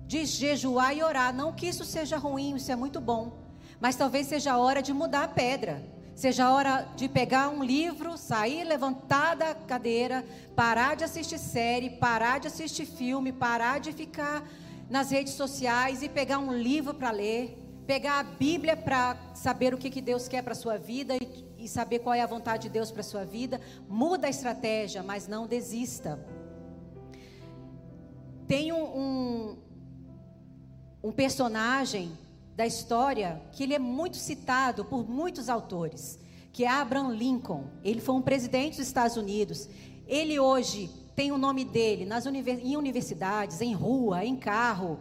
de jejuar e orar. Não que isso seja ruim, isso é muito bom. Mas talvez seja a hora de mudar a pedra. Seja a hora de pegar um livro, sair, levantar da cadeira, parar de assistir série, parar de assistir filme, parar de ficar nas redes sociais e pegar um livro para ler, pegar a Bíblia para saber o que, que Deus quer para a sua vida e, e saber qual é a vontade de Deus para a sua vida. Muda a estratégia, mas não desista. Tem um, um, um personagem da história que ele é muito citado por muitos autores, que é Abraham Lincoln. Ele foi um presidente dos Estados Unidos. Ele hoje tem o nome dele nas univers em universidades, em rua, em carro,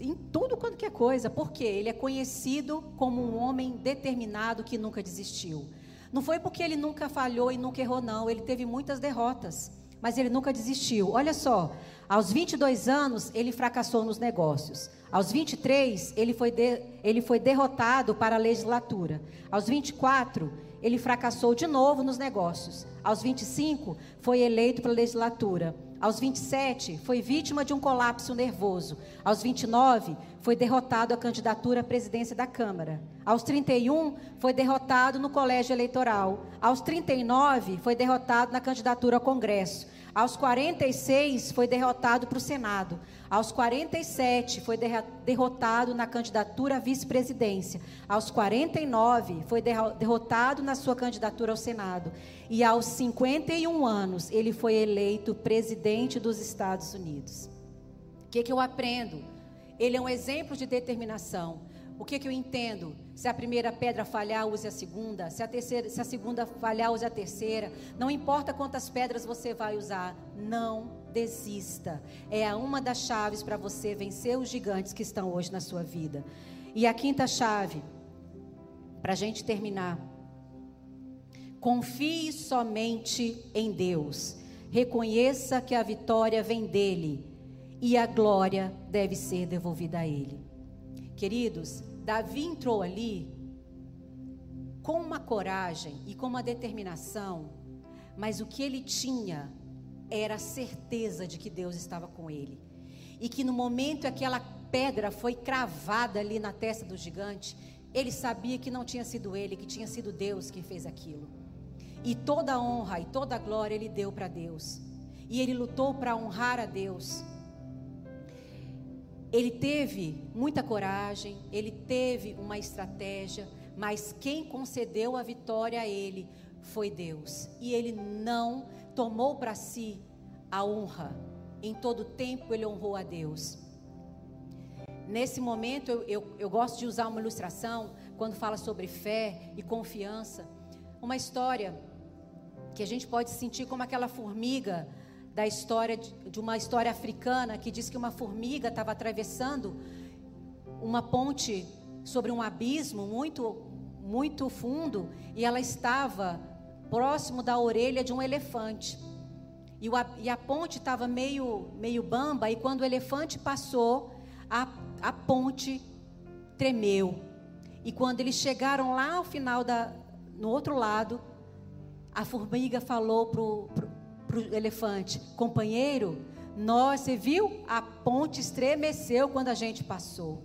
em tudo quanto que é coisa. Porque ele é conhecido como um homem determinado que nunca desistiu. Não foi porque ele nunca falhou e nunca errou, não. Ele teve muitas derrotas, mas ele nunca desistiu. Olha só, aos 22 anos ele fracassou nos negócios. Aos 23, ele foi, de, ele foi derrotado para a legislatura. Aos 24, ele fracassou de novo nos negócios. Aos 25, foi eleito para a legislatura. Aos 27, foi vítima de um colapso nervoso. Aos 29, foi derrotado à candidatura à presidência da Câmara. Aos 31, foi derrotado no colégio eleitoral. Aos 39, foi derrotado na candidatura ao Congresso. Aos 46, foi derrotado para o Senado. Aos 47, foi derrotado na candidatura à vice-presidência. Aos 49, foi derrotado na sua candidatura ao Senado. E aos 51 anos, ele foi eleito presidente dos Estados Unidos. O que, que eu aprendo? Ele é um exemplo de determinação. O que, que eu entendo? Se a primeira pedra falhar, use a segunda. Se a, terceira, se a segunda falhar, use a terceira. Não importa quantas pedras você vai usar. Não desista. É uma das chaves para você vencer os gigantes que estão hoje na sua vida. E a quinta chave, para a gente terminar. Confie somente em Deus. Reconheça que a vitória vem dele e a glória deve ser devolvida a ele. Queridos, Davi entrou ali com uma coragem e com uma determinação, mas o que ele tinha era a certeza de que Deus estava com ele. E que no momento aquela pedra foi cravada ali na testa do gigante, ele sabia que não tinha sido ele, que tinha sido Deus quem fez aquilo. E toda a honra e toda a glória ele deu para Deus. E ele lutou para honrar a Deus. Ele teve muita coragem, ele teve uma estratégia, mas quem concedeu a vitória a ele foi Deus. E ele não tomou para si a honra. Em todo tempo ele honrou a Deus. Nesse momento eu, eu, eu gosto de usar uma ilustração quando fala sobre fé e confiança. Uma história que a gente pode sentir como aquela formiga da história de uma história africana que diz que uma formiga estava atravessando uma ponte sobre um abismo muito muito fundo e ela estava próximo da orelha de um elefante. E, o, e a ponte estava meio meio bamba e quando o elefante passou, a, a ponte tremeu. E quando eles chegaram lá ao final da no outro lado, a formiga falou para o elefante: companheiro, nós, você viu? A ponte estremeceu quando a gente passou.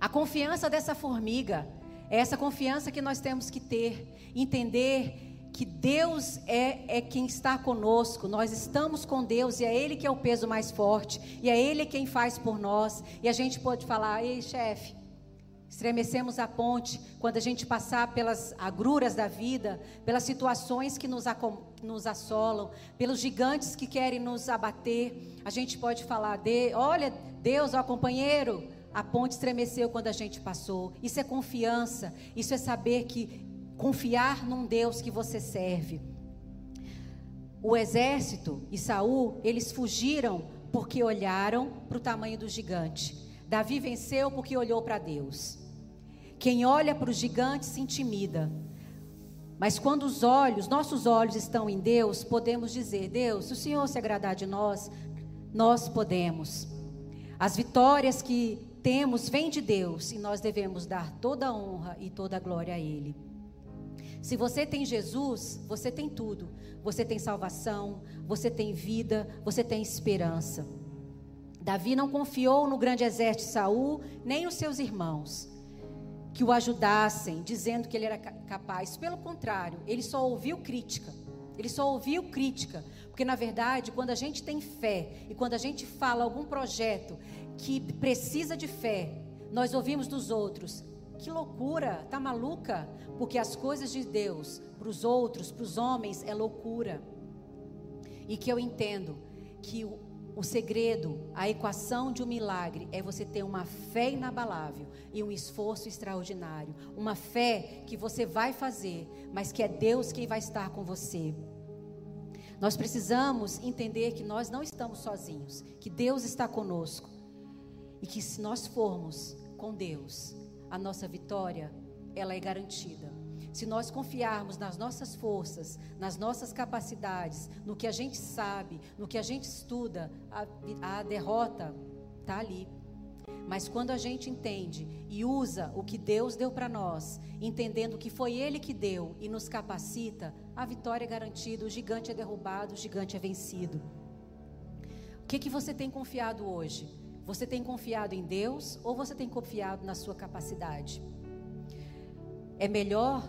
A confiança dessa formiga é essa confiança que nós temos que ter, entender que Deus é, é quem está conosco, nós estamos com Deus e é Ele que é o peso mais forte, e é Ele quem faz por nós. E a gente pode falar: ei, chefe, Estremecemos a ponte quando a gente passar pelas agruras da vida, pelas situações que nos, nos assolam, pelos gigantes que querem nos abater. A gente pode falar: de, olha, Deus, ó companheiro, a ponte estremeceu quando a gente passou. Isso é confiança, isso é saber que confiar num Deus que você serve. O exército e Saul, eles fugiram porque olharam para o tamanho do gigante. Davi venceu porque olhou para Deus. Quem olha para o gigante se intimida. Mas quando os olhos, nossos olhos estão em Deus, podemos dizer: Deus, se o Senhor se agradar de nós, nós podemos. As vitórias que temos vêm de Deus e nós devemos dar toda a honra e toda a glória a Ele. Se você tem Jesus, você tem tudo. Você tem salvação, você tem vida, você tem esperança. Davi não confiou no grande exército de Saul, nem nos seus irmãos que o ajudassem, dizendo que ele era capaz. Pelo contrário, ele só ouviu crítica. Ele só ouviu crítica, porque na verdade, quando a gente tem fé e quando a gente fala algum projeto que precisa de fé, nós ouvimos dos outros: que loucura, tá maluca? Porque as coisas de Deus para os outros, para os homens, é loucura. E que eu entendo que o, o segredo, a equação de um milagre é você ter uma fé inabalável e um esforço extraordinário. Uma fé que você vai fazer, mas que é Deus quem vai estar com você. Nós precisamos entender que nós não estamos sozinhos, que Deus está conosco. E que se nós formos com Deus, a nossa vitória, ela é garantida. Se nós confiarmos nas nossas forças, nas nossas capacidades, no que a gente sabe, no que a gente estuda, a, a derrota está ali. Mas quando a gente entende e usa o que Deus deu para nós, entendendo que foi Ele que deu e nos capacita, a vitória é garantida, o gigante é derrubado, o gigante é vencido. O que, que você tem confiado hoje? Você tem confiado em Deus ou você tem confiado na sua capacidade? É melhor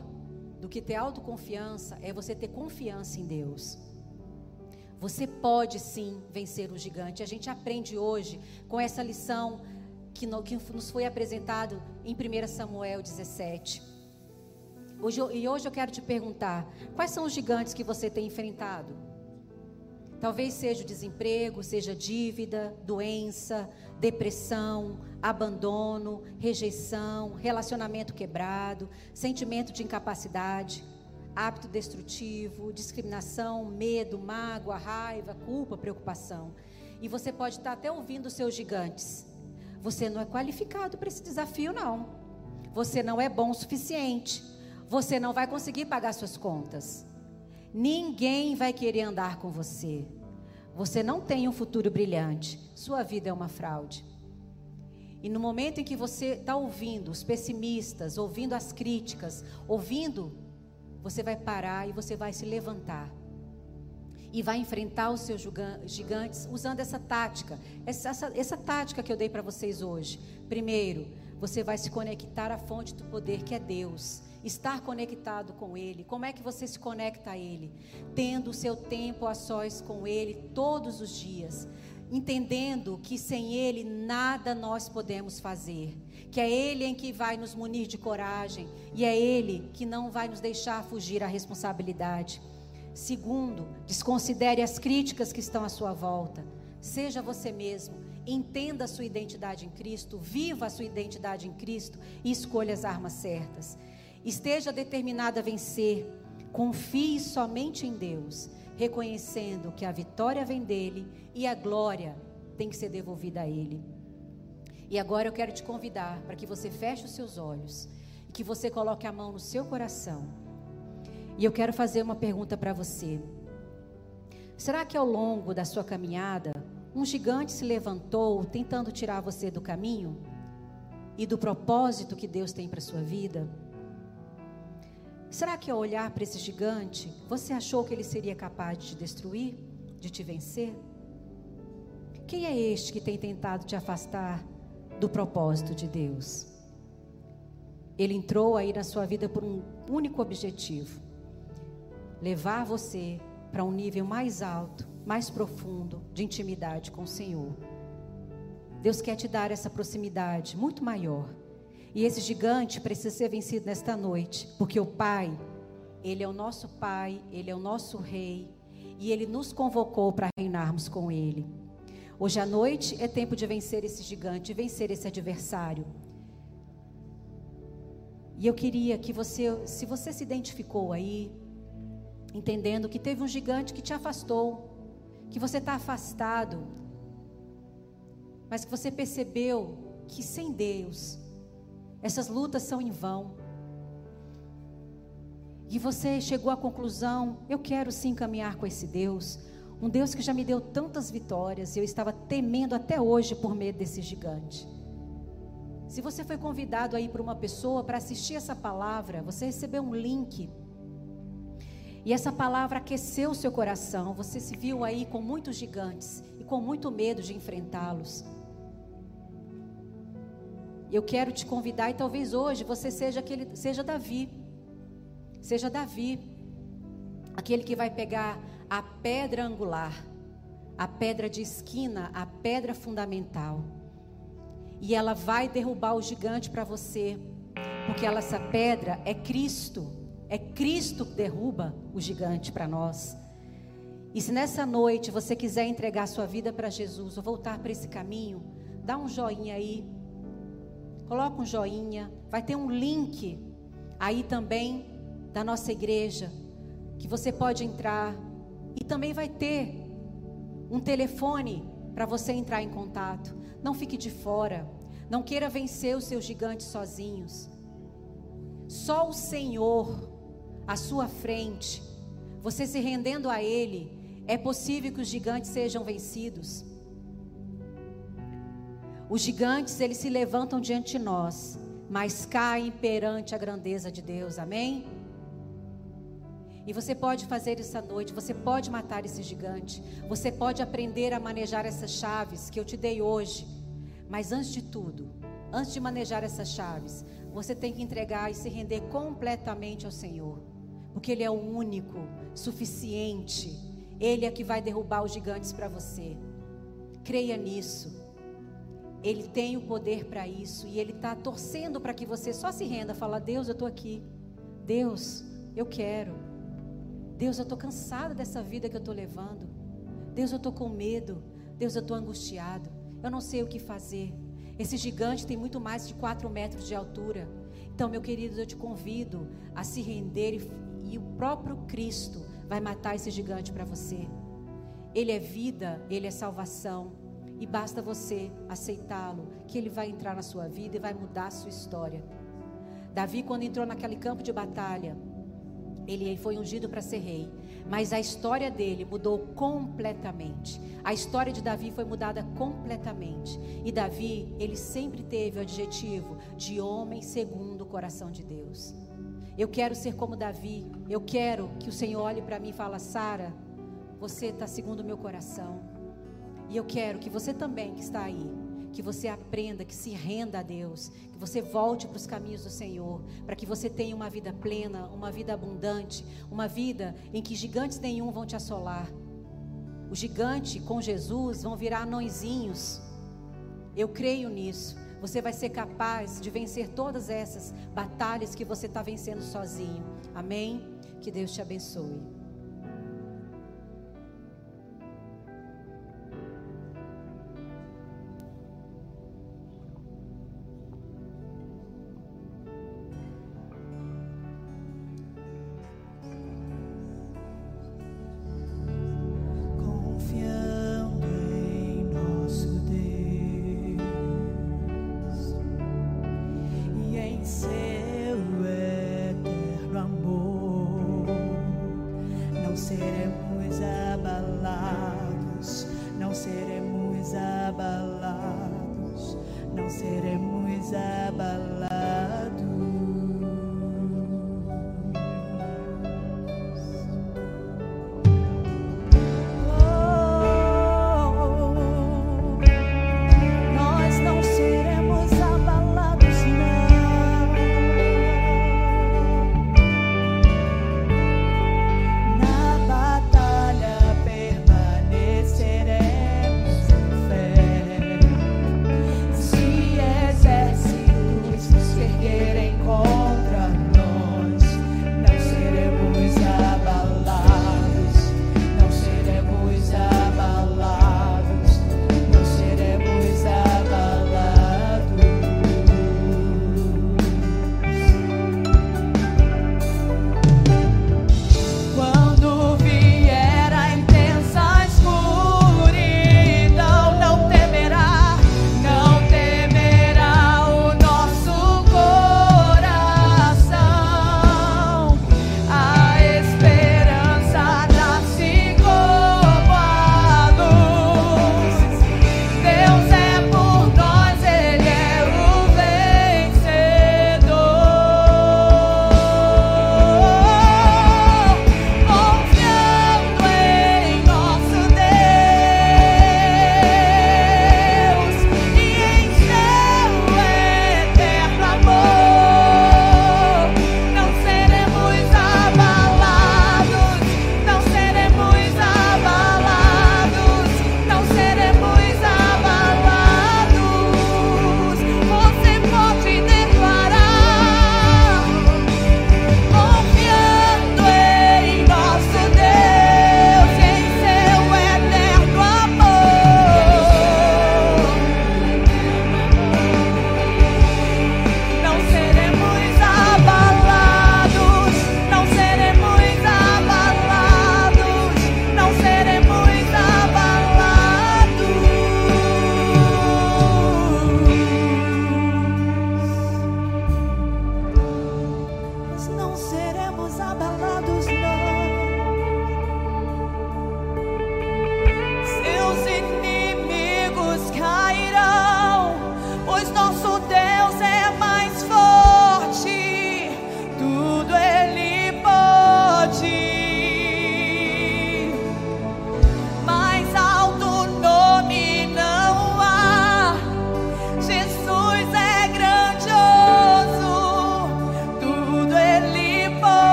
do que ter autoconfiança é você ter confiança em Deus. Você pode sim vencer o gigante. A gente aprende hoje com essa lição que, no, que nos foi apresentado em 1 Samuel 17. Hoje, e hoje eu quero te perguntar: quais são os gigantes que você tem enfrentado? Talvez seja o desemprego, seja dívida, doença, depressão, abandono, rejeição, relacionamento quebrado, sentimento de incapacidade, hábito destrutivo, discriminação, medo, mágoa, raiva, culpa, preocupação. E você pode estar até ouvindo seus gigantes. Você não é qualificado para esse desafio, não. Você não é bom o suficiente. Você não vai conseguir pagar suas contas. Ninguém vai querer andar com você. Você não tem um futuro brilhante. Sua vida é uma fraude. E no momento em que você está ouvindo os pessimistas, ouvindo as críticas, ouvindo, você vai parar e você vai se levantar. E vai enfrentar os seus gigantes usando essa tática. Essa, essa, essa tática que eu dei para vocês hoje. Primeiro, você vai se conectar à fonte do poder que é Deus estar conectado com Ele. Como é que você se conecta a Ele? Tendo o seu tempo a sós com Ele todos os dias. Entendendo que sem Ele nada nós podemos fazer, que é Ele em que vai nos munir de coragem e é Ele que não vai nos deixar fugir à responsabilidade. Segundo, desconsidere as críticas que estão à sua volta. Seja você mesmo, entenda a sua identidade em Cristo, viva a sua identidade em Cristo e escolha as armas certas. Esteja determinado a vencer. Confie somente em Deus, reconhecendo que a vitória vem dele e a glória tem que ser devolvida a ele. E agora eu quero te convidar para que você feche os seus olhos e que você coloque a mão no seu coração. E eu quero fazer uma pergunta para você. Será que ao longo da sua caminhada, um gigante se levantou tentando tirar você do caminho e do propósito que Deus tem para sua vida? Será que ao olhar para esse gigante, você achou que ele seria capaz de te destruir, de te vencer? Quem é este que tem tentado te afastar do propósito de Deus? Ele entrou aí na sua vida por um único objetivo: levar você para um nível mais alto, mais profundo de intimidade com o Senhor. Deus quer te dar essa proximidade muito maior. E esse gigante precisa ser vencido nesta noite, porque o Pai, Ele é o nosso Pai, Ele é o nosso Rei, e Ele nos convocou para reinarmos com Ele. Hoje à noite é tempo de vencer esse gigante, vencer esse adversário. E eu queria que você, se você se identificou aí, entendendo que teve um gigante que te afastou, que você está afastado, mas que você percebeu que sem Deus essas lutas são em vão. E você chegou à conclusão: eu quero sim caminhar com esse Deus, um Deus que já me deu tantas vitórias e eu estava temendo até hoje por medo desse gigante. Se você foi convidado aí por uma pessoa para assistir essa palavra, você recebeu um link E essa palavra aqueceu o seu coração. Você se viu aí com muitos gigantes e com muito medo de enfrentá-los. Eu quero te convidar e talvez hoje você seja aquele, seja Davi. Seja Davi, aquele que vai pegar a pedra angular, a pedra de esquina, a pedra fundamental. E ela vai derrubar o gigante para você, porque ela, essa pedra é Cristo. É Cristo que derruba o gigante para nós. E se nessa noite você quiser entregar sua vida para Jesus ou voltar para esse caminho, dá um joinha aí. Coloca um joinha. Vai ter um link aí também da nossa igreja que você pode entrar e também vai ter um telefone para você entrar em contato. Não fique de fora. Não queira vencer os seus gigantes sozinhos. Só o Senhor à sua frente, você se rendendo a Ele, é possível que os gigantes sejam vencidos. Os gigantes, eles se levantam diante de nós, mas caem perante a grandeza de Deus, amém? E você pode fazer isso à noite, você pode matar esse gigante, você pode aprender a manejar essas chaves que eu te dei hoje. Mas antes de tudo, antes de manejar essas chaves, você tem que entregar e se render completamente ao Senhor porque Ele é o único, suficiente. Ele é que vai derrubar os gigantes para você. Creia nisso. Ele tem o poder para isso e Ele está torcendo para que você só se renda. Fala, Deus, eu estou aqui. Deus, eu quero. Deus, eu estou cansada dessa vida que eu estou levando. Deus, eu estou com medo. Deus, eu estou angustiado. Eu não sei o que fazer. Esse gigante tem muito mais de 4 metros de altura. Então, meu querido, eu te convido a se render e e o próprio Cristo vai matar esse gigante para você. Ele é vida, ele é salvação. E basta você aceitá-lo, que ele vai entrar na sua vida e vai mudar a sua história. Davi, quando entrou naquele campo de batalha, ele foi ungido para ser rei, mas a história dele mudou completamente. A história de Davi foi mudada completamente. E Davi, ele sempre teve o adjetivo de homem segundo o coração de Deus. Eu quero ser como Davi. Eu quero que o Senhor olhe para mim e fale: Sara, você está segundo o meu coração. E eu quero que você também, que está aí, que você aprenda, que se renda a Deus, que você volte para os caminhos do Senhor, para que você tenha uma vida plena, uma vida abundante, uma vida em que gigantes nenhum vão te assolar. O gigante com Jesus vão virar anõezinhos. Eu creio nisso você vai ser capaz de vencer todas essas batalhas que você está vencendo sozinho. Amém? Que Deus te abençoe.